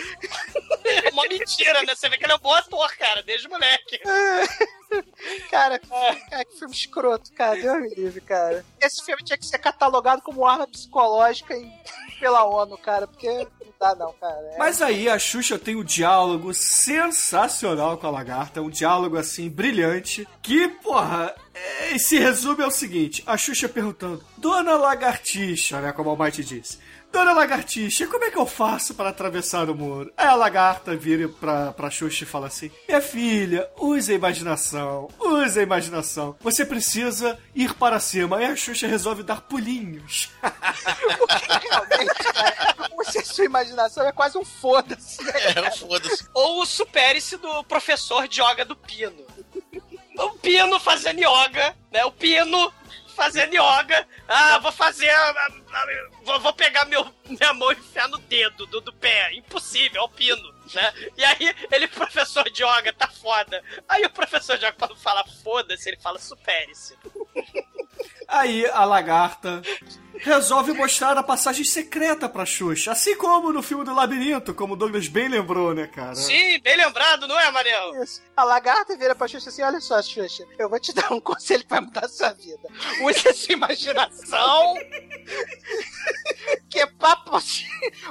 É uma mentira, né? Você vê que ele é um bom ator, cara, desde moleque. Cara, cara, que filme escroto, cara. Deus me livre, cara. Esse filme tinha que ser catalogado como arma psicológica em- pela ONU, cara, porque não dá não, cara. É- Mas aí a Xuxa tem um diálogo sensacional com a lagarta, um diálogo assim brilhante, que, porra, é, se resume ao seguinte: a Xuxa perguntando, Dona Lagartixa, né, como o Almighty disse. Dona Lagartixa, como é que eu faço para atravessar o muro? Aí a lagarta vira pra, pra Xuxa e fala assim: Minha filha, use a imaginação, use a imaginação. Você precisa ir para cima. Aí a Xuxa resolve dar pulinhos. Realmente, cara, você, sua imaginação é quase um foda-se. né? É, foda-se. Ou o supere-se do professor de yoga do Pino. O Pino fazendo yoga, né? O Pino fazendo yoga. Ah, vou fazer. ah, ah, Vou, vou pegar meu, minha mão e enfiar no dedo do, do pé. Impossível, é o Pino, né? E aí, ele, professor de yoga, tá foda. Aí o professor de yoga, quando fala foda-se, ele fala supere-se. Aí a lagarta resolve mostrar a passagem secreta pra Xuxa, assim como no filme do Labirinto, como o Douglas bem lembrou, né, cara? Sim, bem lembrado, não é, Manel? Isso. A lagarta vira pra Xuxa assim: olha só, Xuxa, eu vou te dar um conselho que vai mudar a sua vida. Use a sua imaginação. que é papo assim.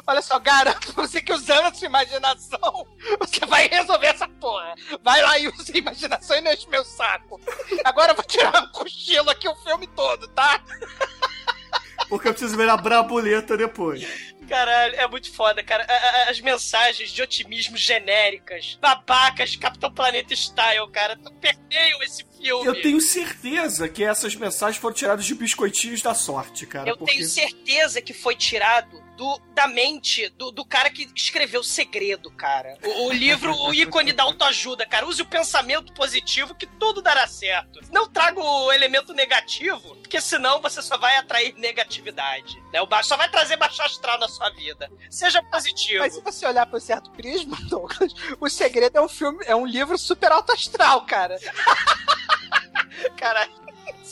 Olha só, garanto pra você que usando a sua imaginação, você vai resolver essa porra. Vai lá e use a imaginação e não enche meu saco. Agora eu vou tirar um cochilo aqui o filme todo, tá? Porque eu preciso ver a brabuleta depois. Caralho, é muito foda, cara. As mensagens de otimismo genéricas, babacas, Capitão Planeta Style, cara, permeiam esse filme. Eu tenho certeza que essas mensagens foram tiradas de biscoitinhos da sorte, cara. Eu porque... tenho certeza que foi tirado do, da mente do, do cara que escreveu o segredo, cara. O, o livro, o ícone da autoajuda, cara. Use o pensamento positivo que tudo dará certo. Não traga o elemento negativo, porque senão você só vai atrair negatividade. Né? O baixo só vai trazer baixo astral na sua vida. Seja positivo. Mas se você olhar por certo prisma, Douglas, o segredo é um filme, é um livro super alto astral, cara. Caralho.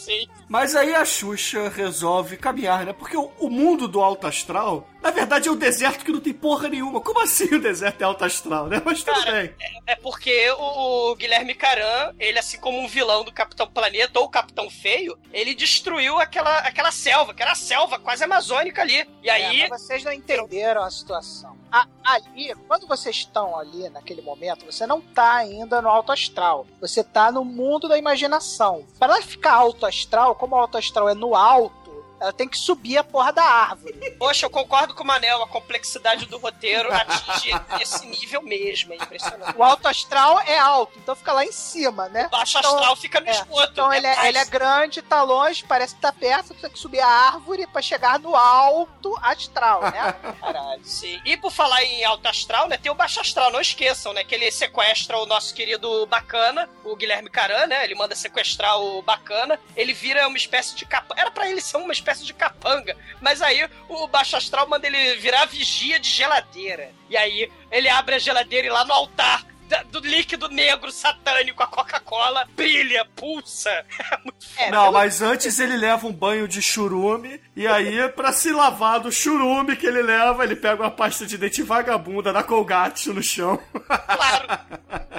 Sim. Mas aí a Xuxa resolve caminhar, né? Porque o, o mundo do alto astral Na verdade é um deserto que não tem porra nenhuma. Como assim o deserto é alto astral, né? Mas tudo bem. É porque o, o Guilherme Caran, ele, assim como um vilão do Capitão Planeta ou o Capitão Feio, ele destruiu aquela, aquela selva, que era a selva quase amazônica ali. E aí. É, mas vocês não entenderam a situação. A- ali, quando vocês estão ali naquele momento, você não tá ainda no alto astral. Você tá no mundo da imaginação. Para ela ficar alto astral, como o alto astral é no alto, ela tem que subir a porra da árvore. Poxa, eu concordo com o Manel, a complexidade do roteiro atinge esse nível mesmo, é impressionante. O alto astral é alto, então fica lá em cima, né? Baixo Então- astral fica no é, esgoto. Então ele é, ele é grande, tá longe, parece que tá perto, você tem que subir a árvore pra chegar no alto astral, né? Caralho, sim. E por falar em alto astral, né? Tem o baixo astral, não esqueçam, né? Que ele sequestra o nosso querido Bacana, o Guilherme Caran, né? Ele manda sequestrar o Bacana. Ele vira uma espécie de capanga. Era pra ele ser uma espécie de capanga. Mas aí o baixo astral manda ele virar vigia de geladeira. E aí ele abre a geladeira e lá no altar. Da- Do líquido negro satânico, a Coca-Cola brilha, pulsa. É muito foda. Não, mas antes ele leva um banho de churume, e aí, pra se lavar do churume que ele leva, ele pega uma pasta de dente vagabunda da Colgate no chão.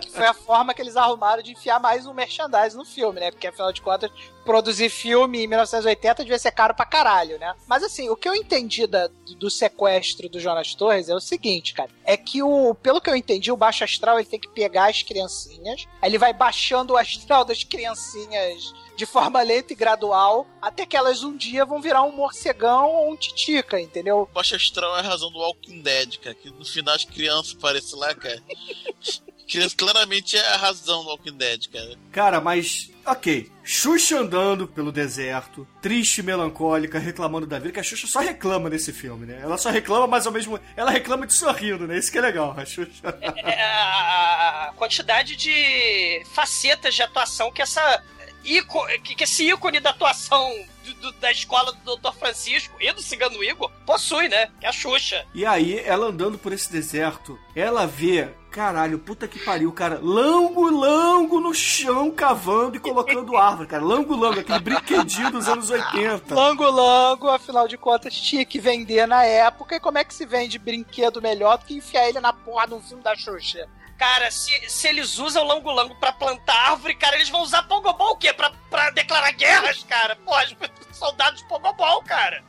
Que foi a forma que eles arrumaram de enfiar mais um merchandising no filme, né? Porque afinal de contas, produzir filme em 1980 devia ser caro pra caralho, né? Mas assim, o que eu entendi da- do sequestro do Jonas Torres é o seguinte, cara. É que o, pelo que eu entendi, o baixo astral ele tem que pegar as criancinhas, aí ele vai baixando o astral das criancinhas de forma lenta e gradual, até que elas um dia vão virar um morcegão ou um titica, entendeu? Baixa astral é a razão do Walking Dead, cara. Que no final as crianças aparecem lá, cara. Criança claramente é a razão do Walking Dead, cara. Cara, mas. Ok. Xuxa andando pelo deserto, triste, melancólica, reclamando da vida, que a Xuxa só reclama nesse filme, né? Ela só reclama, mas ao mesmo. Ela reclama de sorrindo, né? Isso que é legal, a Xuxa. É, a, quantidade de facetas de atuação que essa que esse ícone da atuação do- do- da escola do Dr. Francisco e do Cigano Igor possui, né? Que é a Xuxa. E aí, ela andando por esse deserto, ela vê. Caralho, puta que pariu, cara. Lango, lango no chão, cavando e colocando árvore, cara. Lango, lango, aquele brinquedinho dos anos 80. Lango Lango, afinal de contas, tinha que vender na época. E como é que se vende brinquedo melhor do que enfiar ele na porra de um filme da Xuxa? Cara, se, se eles usam lango-lango pra plantar árvore, cara, eles vão usar pogobol o quê? Pra, pra declarar guerras, cara? Porra, os soldados pogobol, cara.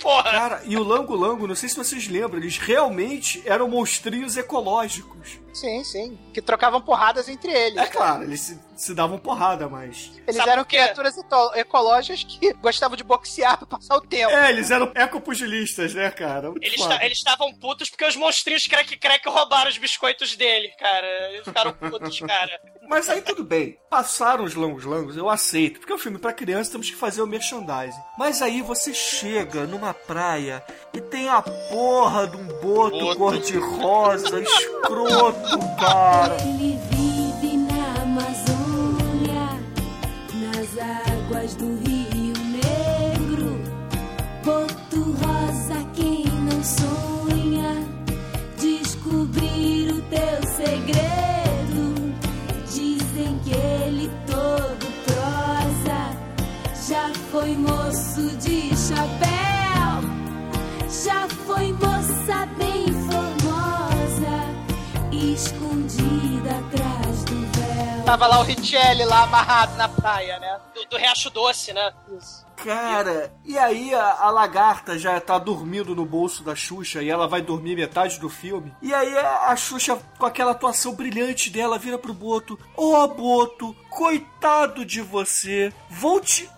Porra. Cara, e o Lango Lango, não sei se vocês lembram, eles realmente eram monstrinhos ecológicos. Sim, sim. Que trocavam porradas entre eles. É claro, eles se, se davam porrada, mas. Eles Sabe eram criaturas ecológicas que gostavam de boxear pra passar o tempo. É, eles eram ecopugilistas, né, cara? Muito Eles estavam putos porque os monstrinhos crack-crack roubaram os biscoitos dele, cara. Eles ficaram putos, cara. Mas aí tudo bem. Passaram os longos langos, eu aceito. Porque é um filme pra criança, temos que fazer o merchandising. Mas aí você chega numa praia e tem a porra de um boto, Boto. cor-de-rosa, escroto, Ele vive na Amazônia, nas águas do Rio Negro. Boto rosa, quem não sonha descobrir o teu segredo. Dizem que ele todo prosa já foi moço de chapéu, escondida atrás do véu. Tava lá o Richelli lá amarrado na praia, né? Do, do Riacho Doce, né? Isso. Cara, e aí a, a lagarta já tá dormindo no bolso da Xuxa e ela vai dormir metade do filme. E aí a, a Xuxa, com aquela atuação brilhante dela, vira pro Boto: Ô oh, Boto, coitado de você, vou te.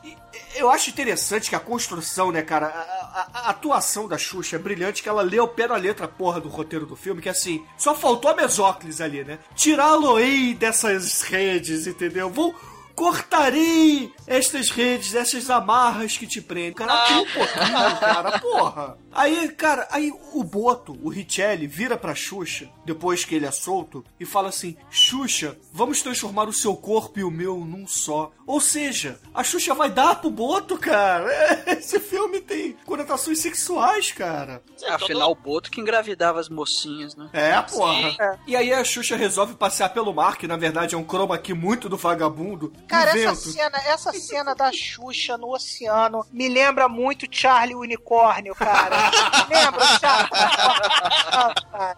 Eu acho interessante que a construção, né, cara, a, atuação da Xuxa é brilhante, que ela lê ao pé da letra porra do roteiro do filme, que assim, só faltou a Mesóclis ali, né? Tirá-lo-ei dessas redes, entendeu? Vou. Cortarei estas redes, essas amarras que te prendem. Cara, tem um pouquinho, cara, porra. Aí, cara, aí o Boto, o Richelli, vira pra Xuxa, depois que ele é solto, e fala assim: Xuxa, vamos transformar o seu corpo e o meu num só. Ou seja, a Xuxa vai dar pro Boto, cara. Esse filme tem conotações sexuais, cara. Afinal, o Boto que engravidava as mocinhas, né? É, porra. E aí a Xuxa resolve passear pelo mar, que na verdade é um chroma key muito do vagabundo. Cara, essa vento. cena, essa cena da Xuxa no oceano me lembra muito Charlie o Unicórnio, cara. Lembra, cara.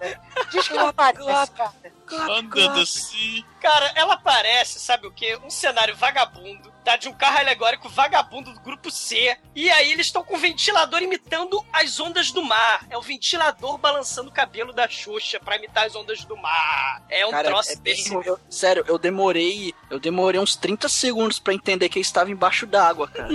Que não parece, cara. The sea. Cara, ela parece, sabe o quê? Um cenário vagabundo, tá? De um carro alegórico vagabundo do grupo C. E aí eles estão com o ventilador imitando as ondas do mar. É o ventilador balançando o cabelo da Xuxa pra imitar as ondas do mar. É um Cara, troço é bem- eu- sério, eu demorei, eu demorei uns 30 segundos pra entender que ele estava embaixo d'água, cara.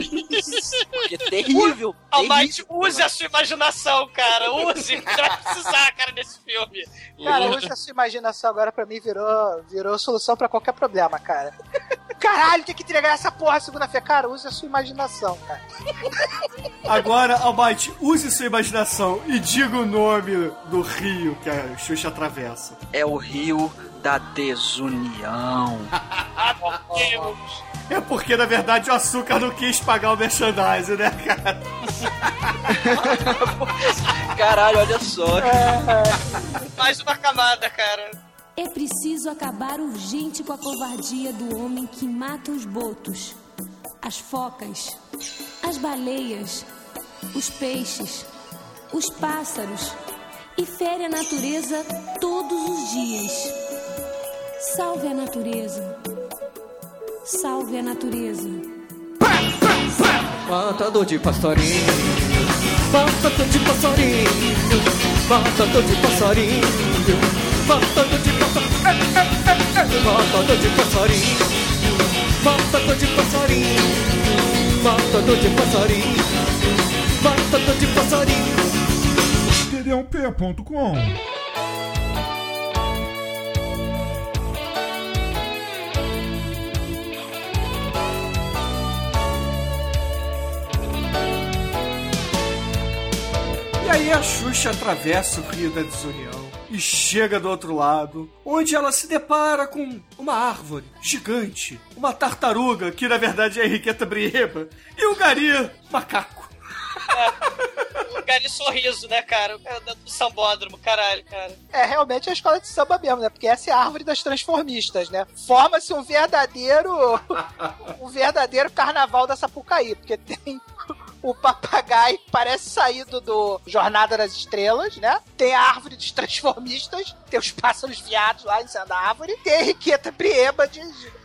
Porque é terrível. Almighty, use a sua imaginação, cara. Use. Você vai precisar, cara, desse filme. Cara, hoje a sua imaginação agora pra mim virou, virou solução pra qualquer problema, cara. Caralho, tem que entregar essa porra segunda-feira. Cara, use a sua imaginação, cara. Agora, Almighty, use sua imaginação e diga o nome do rio que a Xuxa atravessa. É o rio da desunião. Deus. É porque, na verdade, o açúcar não quis pagar o merchandising, né, cara? Caralho, olha só. Mais uma camada, cara. É preciso acabar urgente com a covardia do homem que mata os botos, as focas, as baleias, os peixes, os pássaros e fere a natureza todos os dias. Salve a natureza. Salve a natureza. Matador de passarinho, matador de passarinho, matador de passarinho, matador de passarinho, matador de passarinho, matador de passarinho, matador de passarinho, matador de passarinho. td1p.com E aí a Xuxa atravessa o Rio da Desunião e chega do outro lado, onde ela se depara com uma árvore gigante, uma tartaruga, que na verdade é a Henriqueta Brieba, e um gari macaco. O Gary Sorriso, né, cara? É do sambódromo, caralho, cara. É realmente a escola de samba mesmo, né? Porque essa é a árvore das transformistas, né? Forma-se um verdadeiro. um verdadeiro carnaval da Sapucaí, porque tem. O papagaio parece saído do Jornada das Estrelas, né? Tem a árvore dos transformistas, tem os pássaros viados lá em cima da árvore, tem a Henriqueta Brieba de.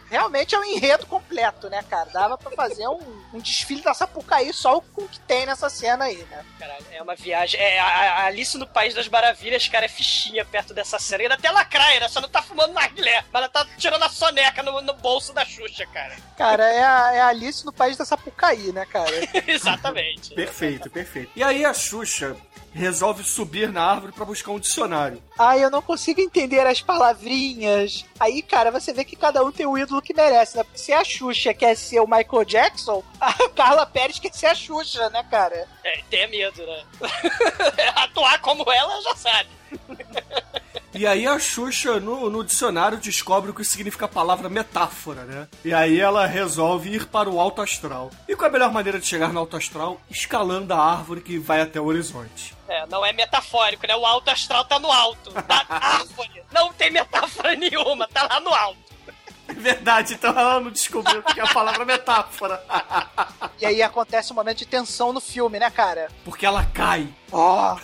Realmente é um enredo completo, né, cara? Dava pra fazer um, um desfile da Sapucaí só com o que tem nessa cena aí, né? Caralho, é uma viagem. É, a, a Alice no País das Maravilhas, cara, é fichinha perto dessa cena. Ainda até lacraia, né? Só não tá fumando narguilé, mas ela tá tirando a soneca no, no bolso da Xuxa, cara. Cara, é a, é a Alice no País da Sapucaí, né, cara? Exatamente. Perfeito, perfeito. E aí a Xuxa resolve subir na árvore pra buscar um dicionário. Ai, eu não consigo entender as palavrinhas. Aí, cara, você vê que cada um tem o ídolo que merece, né? Porque se a Xuxa quer ser o Michael Jackson, a Carla Pérez quer ser a Xuxa, né, cara? É, tenha medo, né? Atuar como ela, já sabe. E aí a Xuxa, no, no dicionário, descobre o que significa a palavra metáfora, né? E aí ela resolve ir para o alto astral. E qual é a melhor maneira de chegar no alto astral? Escalando a árvore que vai até o horizonte. É, não é metafórico, né? O alto astral tá no alto da árvore. Não tem metáfora nenhuma, tá lá no alto. É verdade, então ela não descobriu que é a palavra metáfora. E aí acontece um momento de tensão no filme, né, cara? Porque ela cai. Ó.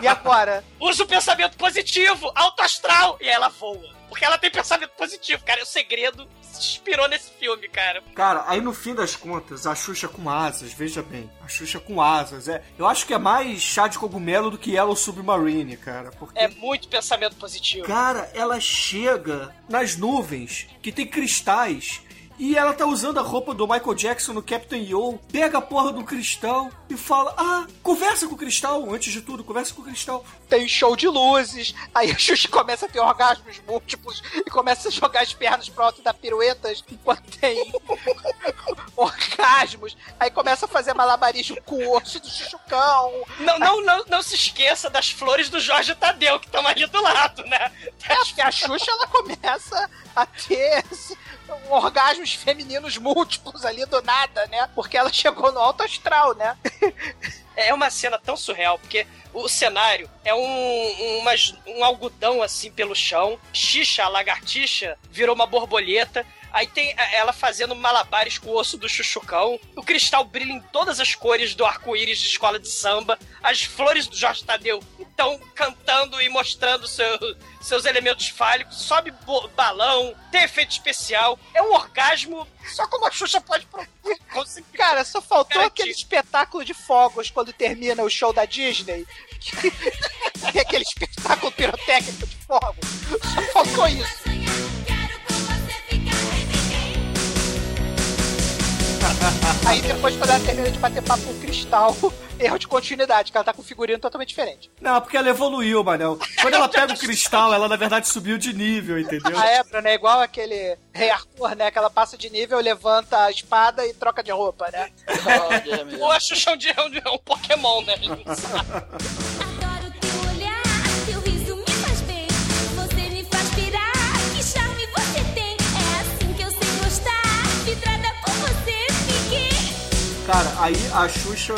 E agora? Usa o pensamento positivo, alto astral, e aí ela voa. Porque ela tem pensamento positivo, cara. É o segredo se inspirou nesse filme, cara. Cara, aí no fim das contas, a Xuxa com asas, veja bem, a Xuxa com asas, é, eu acho que é mais chá de cogumelo do que Yellow Submarine, cara, porque É muito pensamento positivo. Cara, ela chega nas nuvens que tem cristais e ela tá usando a roupa do Michael Jackson no Captain Yo, pega a porra do cristal e fala: Ah, conversa com o cristal, antes de tudo, conversa com o cristal. Tem show de luzes, aí a Xuxa começa a ter orgasmos múltiplos e começa a jogar as pernas pro alto da piruetas enquanto tem orgasmos. Aí começa a fazer malabarismo com o osso do chuchucão. Não, não, não, não se esqueça das flores do Jorge Tadeu, que estão ali do lado, né? Acho que a Xuxa ela começa a ter esse- orgasmos femininos múltiplos ali do nada, né? Porque ela chegou no alto astral, né? É uma cena tão surreal, porque o cenário é um, umas- um algodão assim pelo chão, Xixa, a lagartixa, virou uma borboleta. Aí tem a- ela fazendo malabares com o osso do chuchucão. O cristal brilha em todas as cores do arco-íris de escola de samba. As flores do Jorge Tadeu estão cantando e mostrando seu- seus elementos fálicos. Sobe balão, tem efeito especial. É um orgasmo só como a Xuxa pode conseguir. Cara, só faltou Garantir. aquele espetáculo de fogos quando termina o show da Disney. Que é aquele espetáculo pirotécnico de fogos. Só faltou isso. Aí depois, quando ela termina de bater papo com o cristal, erro de continuidade, que ela tá com um figurino totalmente diferente. Não, porque ela evoluiu, Manel. Quando ela pega o cristal, ela na verdade subiu de nível, entendeu? A Ebra, né? Igual aquele Rei Arthur, né? Que ela passa de nível, levanta a espada e troca de roupa, né? Ou a Xuxa é um, é um- Pokémon, né? Adoro teu Cara, aí a Xuxa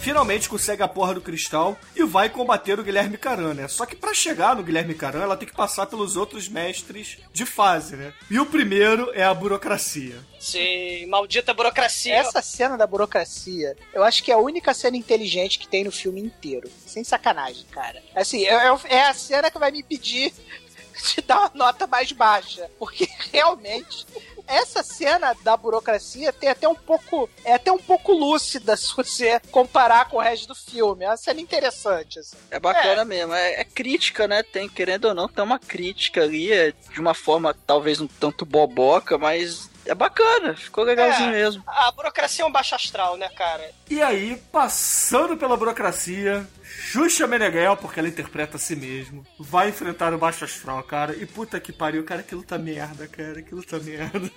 finalmente consegue a porra do cristal e vai combater o Guilherme Caran, né? Só que pra chegar no Guilherme Caran, ela tem que passar pelos outros mestres de fase, né? E o primeiro é a burocracia. Sim, maldita burocracia. Essa cena da burocracia, eu acho que é a única cena inteligente que tem no filme inteiro. Sem sacanagem, cara. Assim, é, é- é a cena que vai me impedir de dar uma nota mais baixa. Porque realmente. Essa cena da burocracia tem até um pouco. É até um pouco lúcida se você comparar com o resto do filme. É uma cena interessante, assim. É bacana mesmo, é, é crítica, né? Tem, querendo ou não, tem uma crítica ali, é de uma forma talvez um tanto boboca, mas é bacana, ficou legalzinho É, mesmo. A burocracia é um baixo astral, né, cara? E aí, passando pela burocracia, Xuxa Meneghel, porque ela interpreta a si mesmo, vai enfrentar o Baixo Astral, cara. E puta que pariu, cara, aquilo tá merda, cara, aquilo tá merda.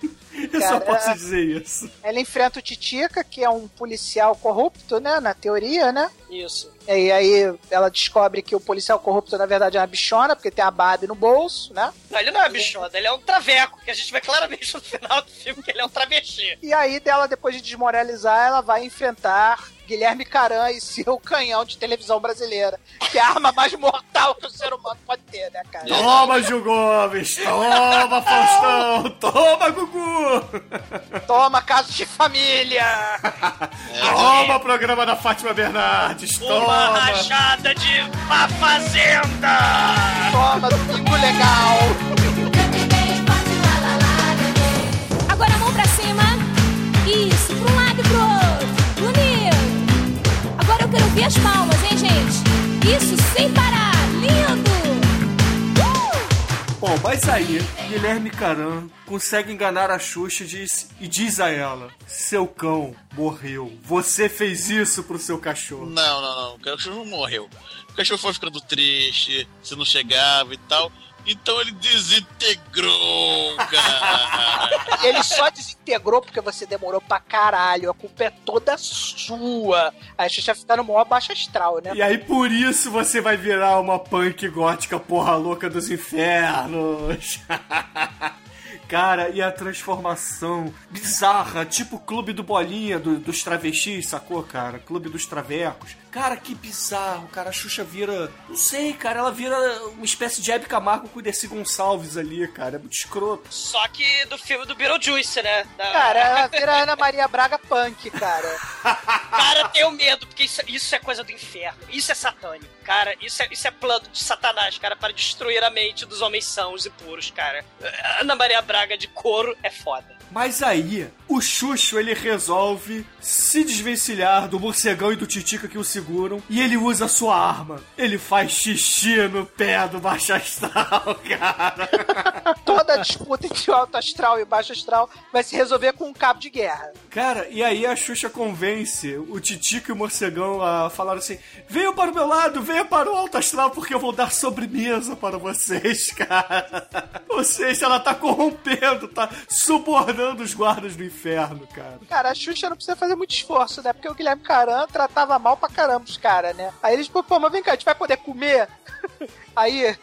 Eu só posso é- dizer isso. Ela enfrenta o Titica, que é um policial corrupto, né? Na teoria, né? Isso. E aí ela descobre que o policial corrupto, na verdade, é uma bichona, porque tem a Barbie no bolso, né? Não, ele não é bichona, ele é um traveco, que a gente vê claramente no final do filme que ele é um travesti. E aí dela, depois de desmoralizar, ela vai enfrentar Guilherme Caran e seu canhão de televisão brasileira. Que é a arma mais mortal que o ser humano pode ter, né, cara? Toma, Gil Gomes! Toma, Faustão! Toma, Gugu! Toma, caso de família! Toma, programa da Fátima Bernardes! Uma Toma! rachada de A Fazenda! Toma, domingo legal! Agora a mão pra cima. Isso, pra um lado e pro outro. Bonito. Agora eu quero ver as palmas, hein, gente? Isso, sem parar. Bom, mas aí, Guilherme Caran consegue enganar a Xuxa e diz, e diz a ela: Seu cão morreu. Você fez isso pro seu cachorro. Não, não, não. O cachorro não morreu. O cachorro foi ficando triste, você não chegava e tal. Então ele desintegrou, cara. Ele só desintegrou porque você demorou pra caralho. A culpa é toda sua. Aí a Xuxa fica no maior baixo astral, né? E aí por isso você vai virar uma punk gótica porra louca dos infernos. Cara, e a transformação bizarra, tipo o Clube do Bolinha, do- dos travestis, sacou, cara? Clube dos travecos. Cara, que bizarro, cara. A Xuxa vira. Não sei, cara, ela vira uma espécie de Hebe Camargo com o Desi Gonçalves ali, cara. É muito escroto. Só que do filme do Beetlejuice, né? Da- Cara, ela vira Ana Maria Braga punk, cara. Cara, tenho medo, porque isso, isso é coisa do inferno. Isso é satânico. Cara, isso é, isso é plano de Satanás, cara, para destruir a mente dos homens sãos e puros, cara. Ana Maria Braga de couro é foda. Mas aí, o Xuxo ele resolve se desvencilhar do morcegão e do Titica que o seguram e ele usa a sua arma. Ele faz xixi no pé do baixo astral, cara. Toda a disputa entre o alto astral e o baixo astral vai se resolver com um cabo de guerra. Cara, e aí a Xuxa convence o Titica e o morcegão a falar assim: venham para o meu lado, venham para o alto astral, porque eu vou dar sobremesa para vocês, cara. Ou seja, ela tá corrompendo, tá subornando os guardas do inferno, cara. Cara, a Xuxa não precisa fazer muito esforço, né? Porque o Guilherme Caran tratava mal pra caramba os caras, né? Aí eles, pô, mas vem cá, a gente vai poder comer? Aí,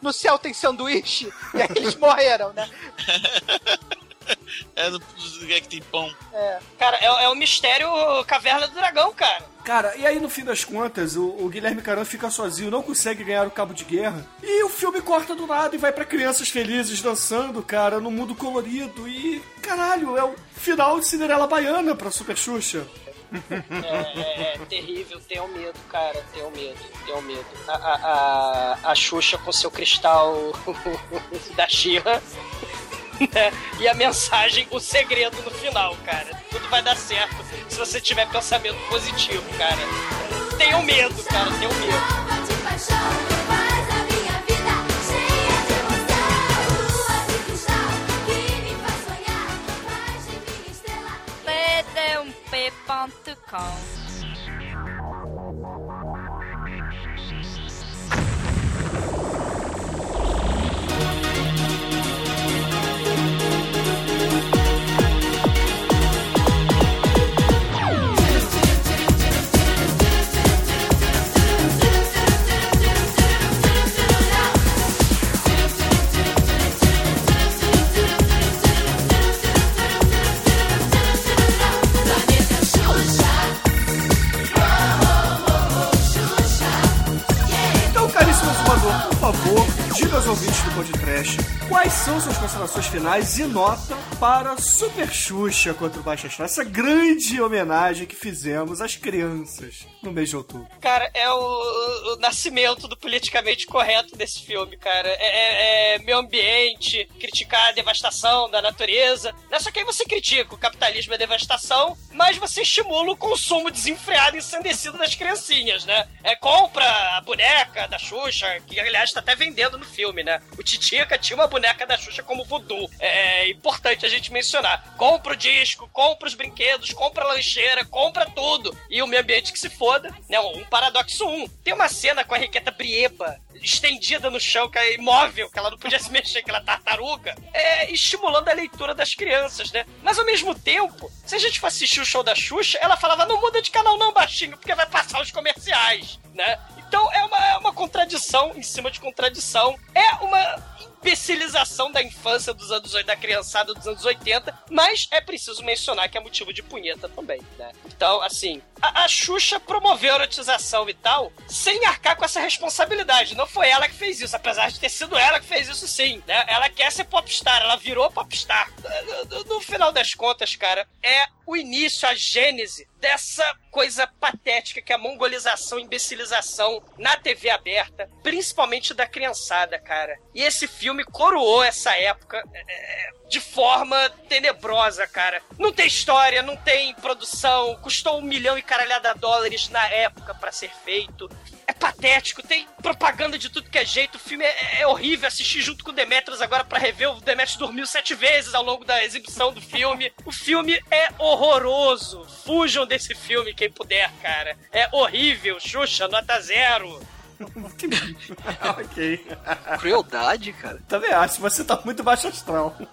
no céu tem sanduíche. E aí eles morreram, né? É do, lugar que tem pão. É. Cara, é, é o mistério Caverna do Dragão, cara. Cara, e aí no fim das contas, o, o Guilherme Caran fica sozinho, não consegue ganhar o cabo de guerra. E o filme corta do nada e vai pra crianças felizes dançando, cara, no mundo colorido. E, caralho, é o final de Cinderela Baiana pra Super Xuxa. É, é, é terrível, tenho medo, cara, tenho medo, tenho medo. A, a, a, a Xuxa com seu cristal da Xirra. Né? E a mensagem, o segredo no final, cara. Tudo vai dar certo se você tiver pensamento positivo, cara. Tenho medo, cara, tenho medo. de considerações finais e nota para Super Xuxa contra o Baixa Astral, essa grande homenagem que fizemos às crianças no mês de outubro. Cara, é o, o nascimento do politicamente correto desse filme, cara. É, é- é meio ambiente, criticar a devastação da natureza. Né? Só que aí você critica o capitalismo e a devastação, mas você estimula o consumo desenfreado e ensandecido das criancinhas, né? É, compra a boneca da Xuxa, que aliás tá até vendendo no filme, né? O Titica tinha uma boneca da Xuxa como voodoo. É, é importante gente mencionar. Compra o disco, compra os brinquedos, compra a lancheira, compra tudo. E o meio ambiente que se foda, né? Um paradoxo 1. Tem uma cena com a Riqueta Brieba estendida no chão, que é imóvel, que ela não podia se mexer, aquela tartaruga, é, estimulando a leitura das crianças, né? Mas ao mesmo tempo, se a gente for assistir o show da Xuxa, ela falava, não muda de canal não, baixinho, porque vai passar os comerciais, né? Então é uma, é uma contradição em cima de contradição. É uma imbecilização da infância dos anos da criançada dos anos 80, mas é preciso mencionar que é motivo de punheta também, né? Então, assim, a, a Xuxa promoveu a erotização e tal, sem arcar com essa responsabilidade. Não foi ela que fez isso, apesar de ter sido ela que fez isso sim, né? Ela quer ser popstar, ela virou popstar. No, no final das contas, cara, é o início, a gênese dessa coisa patética que é a mongolização, imbecilização na TV aberta, principalmente da criançada, cara. E esse filme coroou essa época é, de forma tenebrosa, cara. Não tem história, não tem produção, custou um milhão e caralhada dólares na época pra ser feito. É patético, tem propaganda de tudo que é jeito. O filme é, é horrível. Assistir junto com o Demetrius agora pra rever. O Demetrius dormiu sete vezes ao longo da exibição do filme. O filme é horroroso. Fujam desse filme, quem puder, cara. É horrível. Xuxa, nota zero. ok. Crueldade, cara. Também acho, você tá muito baixo astral.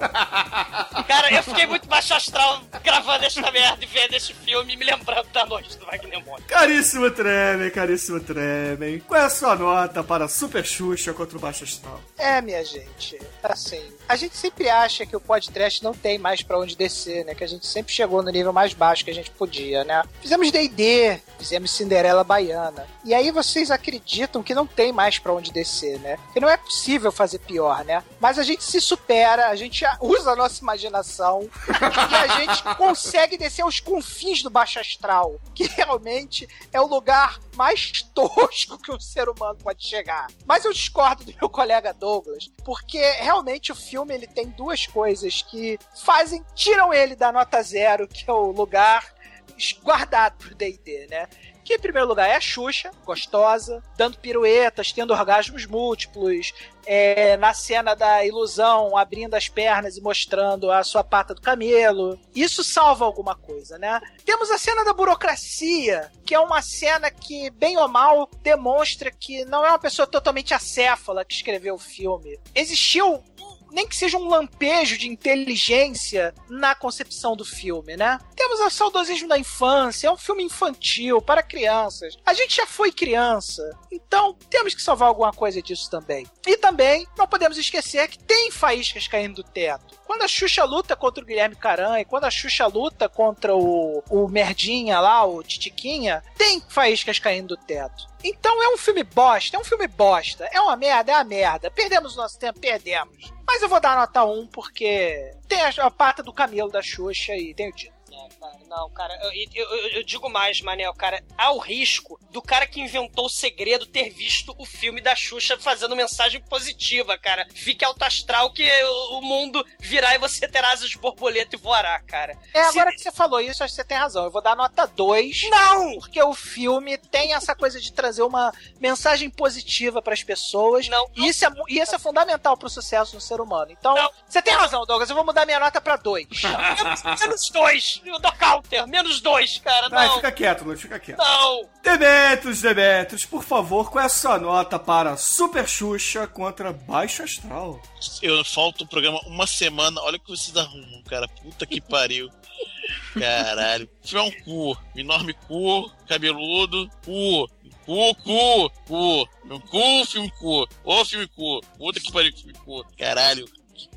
Cara, eu fiquei muito baixo astral gravando esta merda e vendo este filme e me lembrando da noite do Wagner Moura. Caríssimo Tremen, caríssimo Tremen, qual é a sua nota para Super Xuxa contra o Baixo Astral? É, minha gente, assim, a gente sempre acha que o podcast não tem mais pra onde descer, né? Que a gente sempre chegou no nível mais baixo que a gente podia, né? Fizemos D&D, fizemos Cinderela Baiana. E aí vocês acreditam que não tem mais pra onde descer, né? Que não é possível fazer pior, né? Mas a gente se supera, a gente usa a nossa imaginação e a gente consegue descer aos confins do baixo astral, que realmente é o lugar mais tosco que um ser humano pode chegar. Mas eu discordo do meu colega Douglas, porque realmente o filme ele tem duas coisas que fazem, tiram ele da nota zero, que é o lugar guardado pro D&D, né? Que em primeiro lugar é a Xuxa, gostosa, dando piruetas, tendo orgasmos múltiplos, é, na cena da ilusão, abrindo as pernas e mostrando a sua pata do camelo. Isso salva alguma coisa, né? Temos a cena da burocracia, que é uma cena que, bem ou mal, demonstra que não é uma pessoa totalmente acéfala que escreveu o filme. Existiu nem que seja um lampejo de inteligência na concepção do filme, né? Temos o saudosismo da infância, é um filme infantil para crianças. A gente já foi criança, então temos que salvar alguma coisa disso também. E também não podemos esquecer que tem faíscas caindo do teto. Quando a Xuxa luta contra o Guilherme Caran e quando a Xuxa luta contra o, o Merdinha lá, o Titiquinha, tem faíscas caindo do teto. Então é um filme bosta, é um filme bosta. É uma merda, é uma merda. Perdemos o nosso tempo, perdemos. Mas eu vou dar nota 1 porque tem a, a pata do camelo da Xuxa e tem o título. Cara, não, cara, eu, eu, eu, digo mais, Manel, cara, há o risco do cara que inventou o segredo ter visto o filme da Xuxa fazendo mensagem positiva, cara. Fique alto astral que o mundo virá e você terá asas de borboleta e voará, cara. É, agora que você falou isso, acho que você tem razão. Eu vou dar nota 2. Não! Porque o filme tem essa coisa de trazer uma mensagem positiva para as pessoas. Não. E isso é, isso é fundamental pro sucesso do ser humano. Então, não. você tem razão, Douglas. Eu vou mudar minha nota pra 2. Menos 2! do, do counter. Menos dois, cara. Não. Ai, fica quieto, Luiz, fica quieto. Não. Demetrius, Demetrius, por favor, qual é a sua nota para Super Xuxa contra Baixo Astral? Eu falto o programa uma semana. Olha o que vocês arrumam, cara. Puta que pariu. Caralho. Tiver um cu, enorme cu, cabeludo, cu, cu, cu, cu, cu, filme cu, ô filme cu, puta que pariu, filme cu, caralho.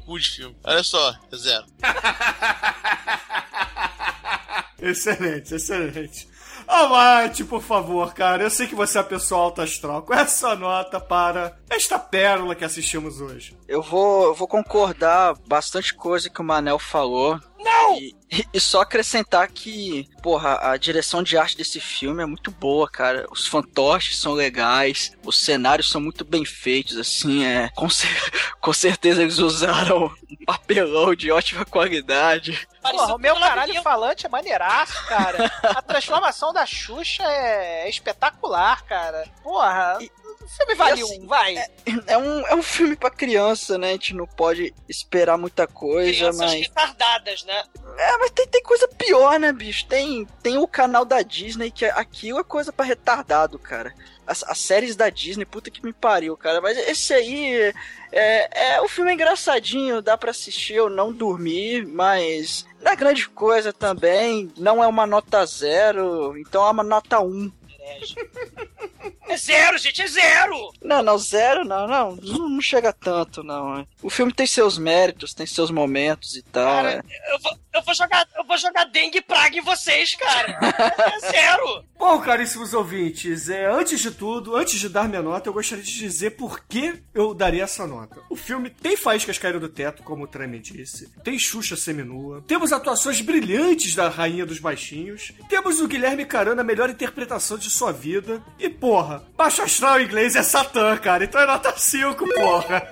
Cu de filme. Olha só, é zero. Excelente, excelente. Almighty, por favor, cara, eu sei que você é uma pessoa alta astral. Qual é a sua nota para esta pérola que assistimos hoje? Eu vou, eu vou concordar bastante coisa que o Manel falou. Não! E, e só acrescentar que, porra, a direção de arte desse filme é muito boa, cara. Os fantoches são legais, os cenários são muito bem feitos, assim, é. Com, cer- com certeza eles usaram um papelão de ótima qualidade. Porra, o meu caralho falante é maneiraço, cara. A transformação da Xuxa é espetacular, cara. Porra, o filme vale assim, um, vai. É um, é um filme pra criança, né? A gente não pode esperar muita coisa, Crianças mas. retardadas, né? É, mas tem, tem coisa pior, né, bicho? Tem, tem o canal da Disney, que aquilo é coisa pra retardado, cara. As, as séries da Disney, puta que me pariu, cara. Mas esse aí é, é o filme é engraçadinho, dá pra assistir, eu não dormir, mas não é grande coisa também. Não é uma nota zero, então é uma nota um. É zero, gente, é zero! Não, não, zero, não, não, não, chega tanto, não. O filme tem seus méritos, tem seus momentos e tal. Cara, eu vou, eu vou jogar, eu vou jogar dengue praga em vocês, cara. É zero! Bom, caríssimos ouvintes, é, antes de tudo, antes de dar minha nota, eu gostaria de dizer por que eu daria essa nota. O filme tem faíscas caindo do teto, como o Treme disse, tem Xuxa seminua, temos atuações brilhantes da Rainha dos Baixinhos, temos o Guilherme Caran na melhor interpretação de sua vida, e porra, baixo astral em inglês é Satã, cara, então é nota 5, porra.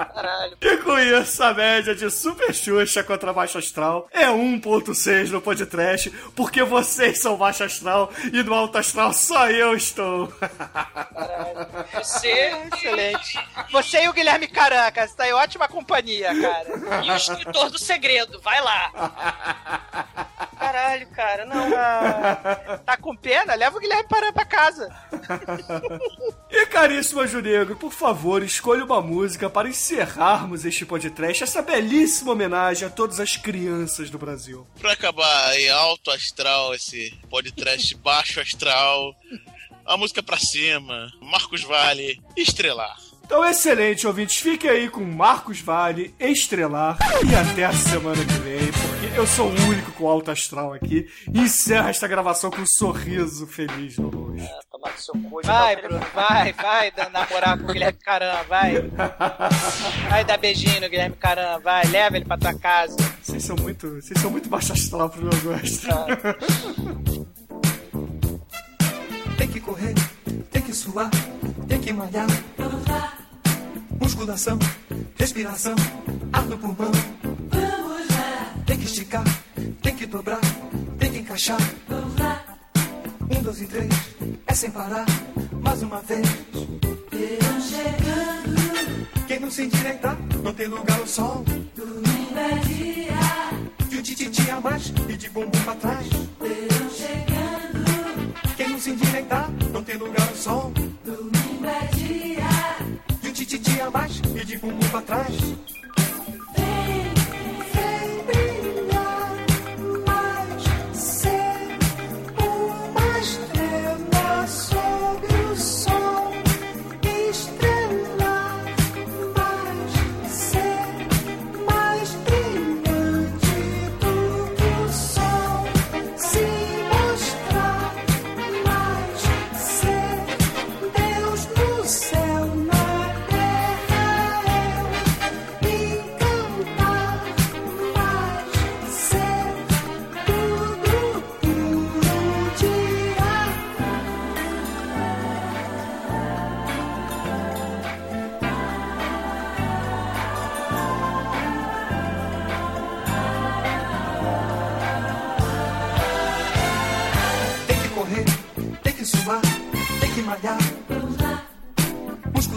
Caralho. E com isso, a média de Super Xuxa contra Baixo Astral é 1.6 no podcast, porque vocês são Baixo Astral e no Alto Astral só eu estou. Você Excelente. Você e o Guilherme Caranca, você tá em ótima companhia, cara. e o escritor do segredo, vai lá. Caralho, cara, não. Ah, tá com pena? Leva o Guilherme Caranca pra casa. E caríssimo Anjo Negro, por favor, escolha uma música para encerrarmos este podcast, essa belíssima homenagem a todas as crianças do Brasil. Pra acabar em alto astral, esse podcast baixo astral, a música pra cima, Marcos Vale, Estrelar. Então, excelente, ouvintes. Fiquem aí com Marcos Vale, Estrelar. E até a semana que vem, porque eu sou o único com alto astral aqui. E encerra esta gravação com um sorriso feliz no rosto. Tomar no seu cu. Vai, Bruno, vai, vai namorar com o Guilherme Caran, vai. Vai dar beijinho no Guilherme Caran, vai, leva ele pra tua casa. Vocês são muito, vocês são muito baixo astral pro meu gosto. Tem que correr, tem que suar, tem que malhar. Vamos lá. Musculação, respiração, ar no pulmão. Vamos lá. Tem que esticar, tem que dobrar, tem que encaixar. Vamos lá. Um, dois e três, é sem parar, mais uma vez. Verão chegando. Quem não se endireitar, não tem lugar ao sol. Domingo é dia. De um tititi a mais e de bumbum pra trás. Verão chegando. Quem não se endireitar, não tem lugar ao sol. Domingo é dia. De um tititi a mais e de bumbum pra trás.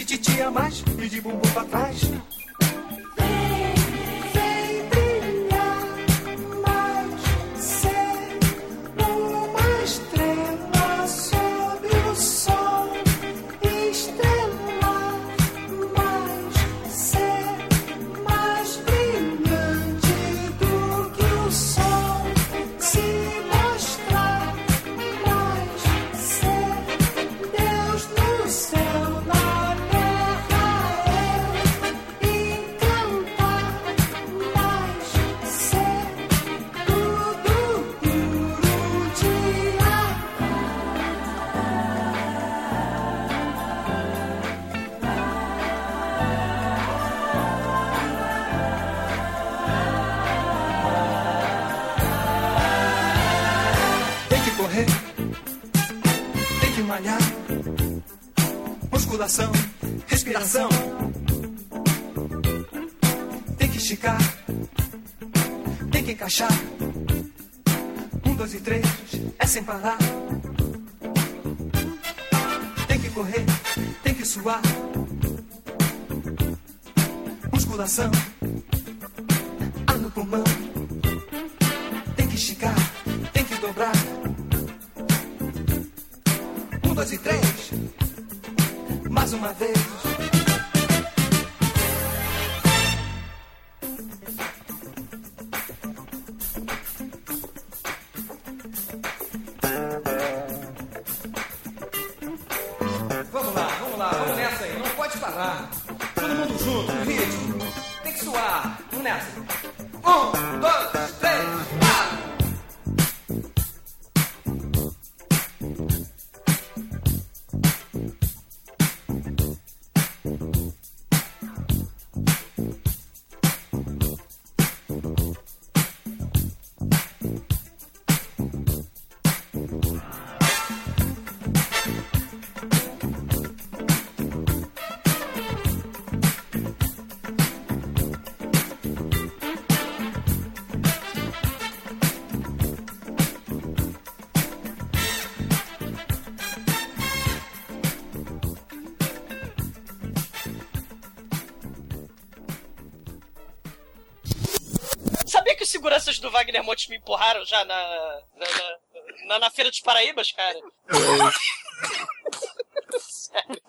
De um tititi a mais e de bumbum pra trás. Seguranças do Wagner Montes me empurraram já na, na, na, na- Feira dos Paraíbas, cara? Sério.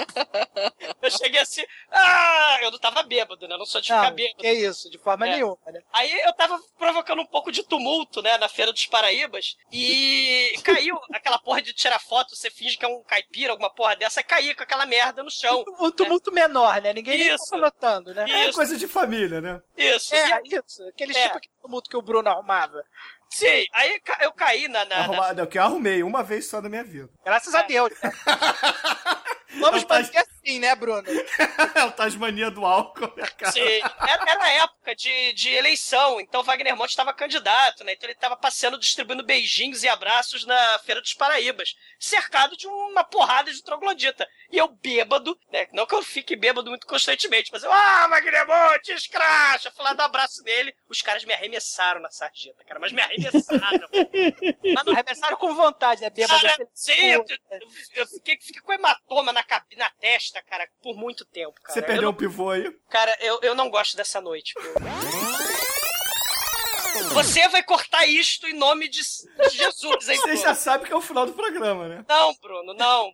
Eu cheguei assim, ah, eu não tava bêbado, né? Eu não sou de ficar Não, bêbado. que isso, de forma É. nenhuma, né? Aí eu tava provocando um pouco de tumulto, né, na Feira dos Paraíbas, e caiu aquela porra de tirar foto, você finge que é um caipira, alguma porra dessa, cair com aquela merda no chão. Um tumulto menor, né? Ninguém Isso. tá notando, né? É coisa de família, né? Isso. É, isso. Aquele É. tipo de tumulto que o Bruno arrumava. Sim, aí eu caí na. na, na- Arrumar, não, que eu arrumei uma vez só na minha vida. Graças a Deus. né? Vamos manter assim, né, Bruno? é o Tasmania do álcool, né, cara? Sim, era, era época de, de eleição, então o Wagner Monte estava candidato, né? Então ele estava passeando, distribuindo beijinhos e abraços na Feira dos Paraíbas, cercado de uma porrada de troglodita. E eu bêbado, né? Não que eu fique bêbado muito constantemente, mas eu, ah, Wagner Monte, escracha, fui lá dar um abraço nele. Os caras me arremessaram na sarjeta, cara, mas me arremessaram. mas não Arremessaram com vontade, né? Bêbado. Cara, aquele- sim, eu, eu- eu fiquei, fiquei com hematoma na, na testa, cara, por muito tempo, cara. Você perdeu o um pivô aí? Cara, eu, eu não gosto dessa noite. Você vai cortar isto em nome de, Jesus, hein, Você já sabe que é o final do programa, né? Não, Bruno, não.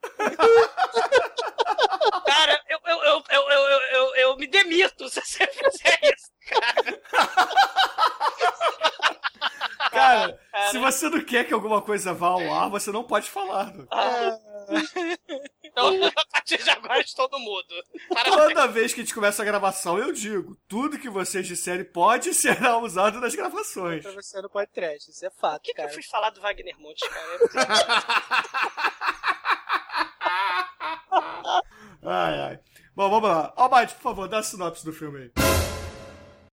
cara, eu, eu, eu, eu, eu, eu, eu me demito se você fizer isso, cara. Cara, se você não quer que alguma coisa vá ao ar, você não pode falar. né? Então, a partir de agora estou no mudo. Toda vez que a gente começa a gravação, eu digo: tudo que vocês disserem pode será usado nas gravações. Pra você no podcast, isso é fato, Por que, que cara. eu fui falar do Wagner Monte, cara? Ai, ai. Bom, vamos lá. Ó, White, por favor, dá a sinopse do filme aí.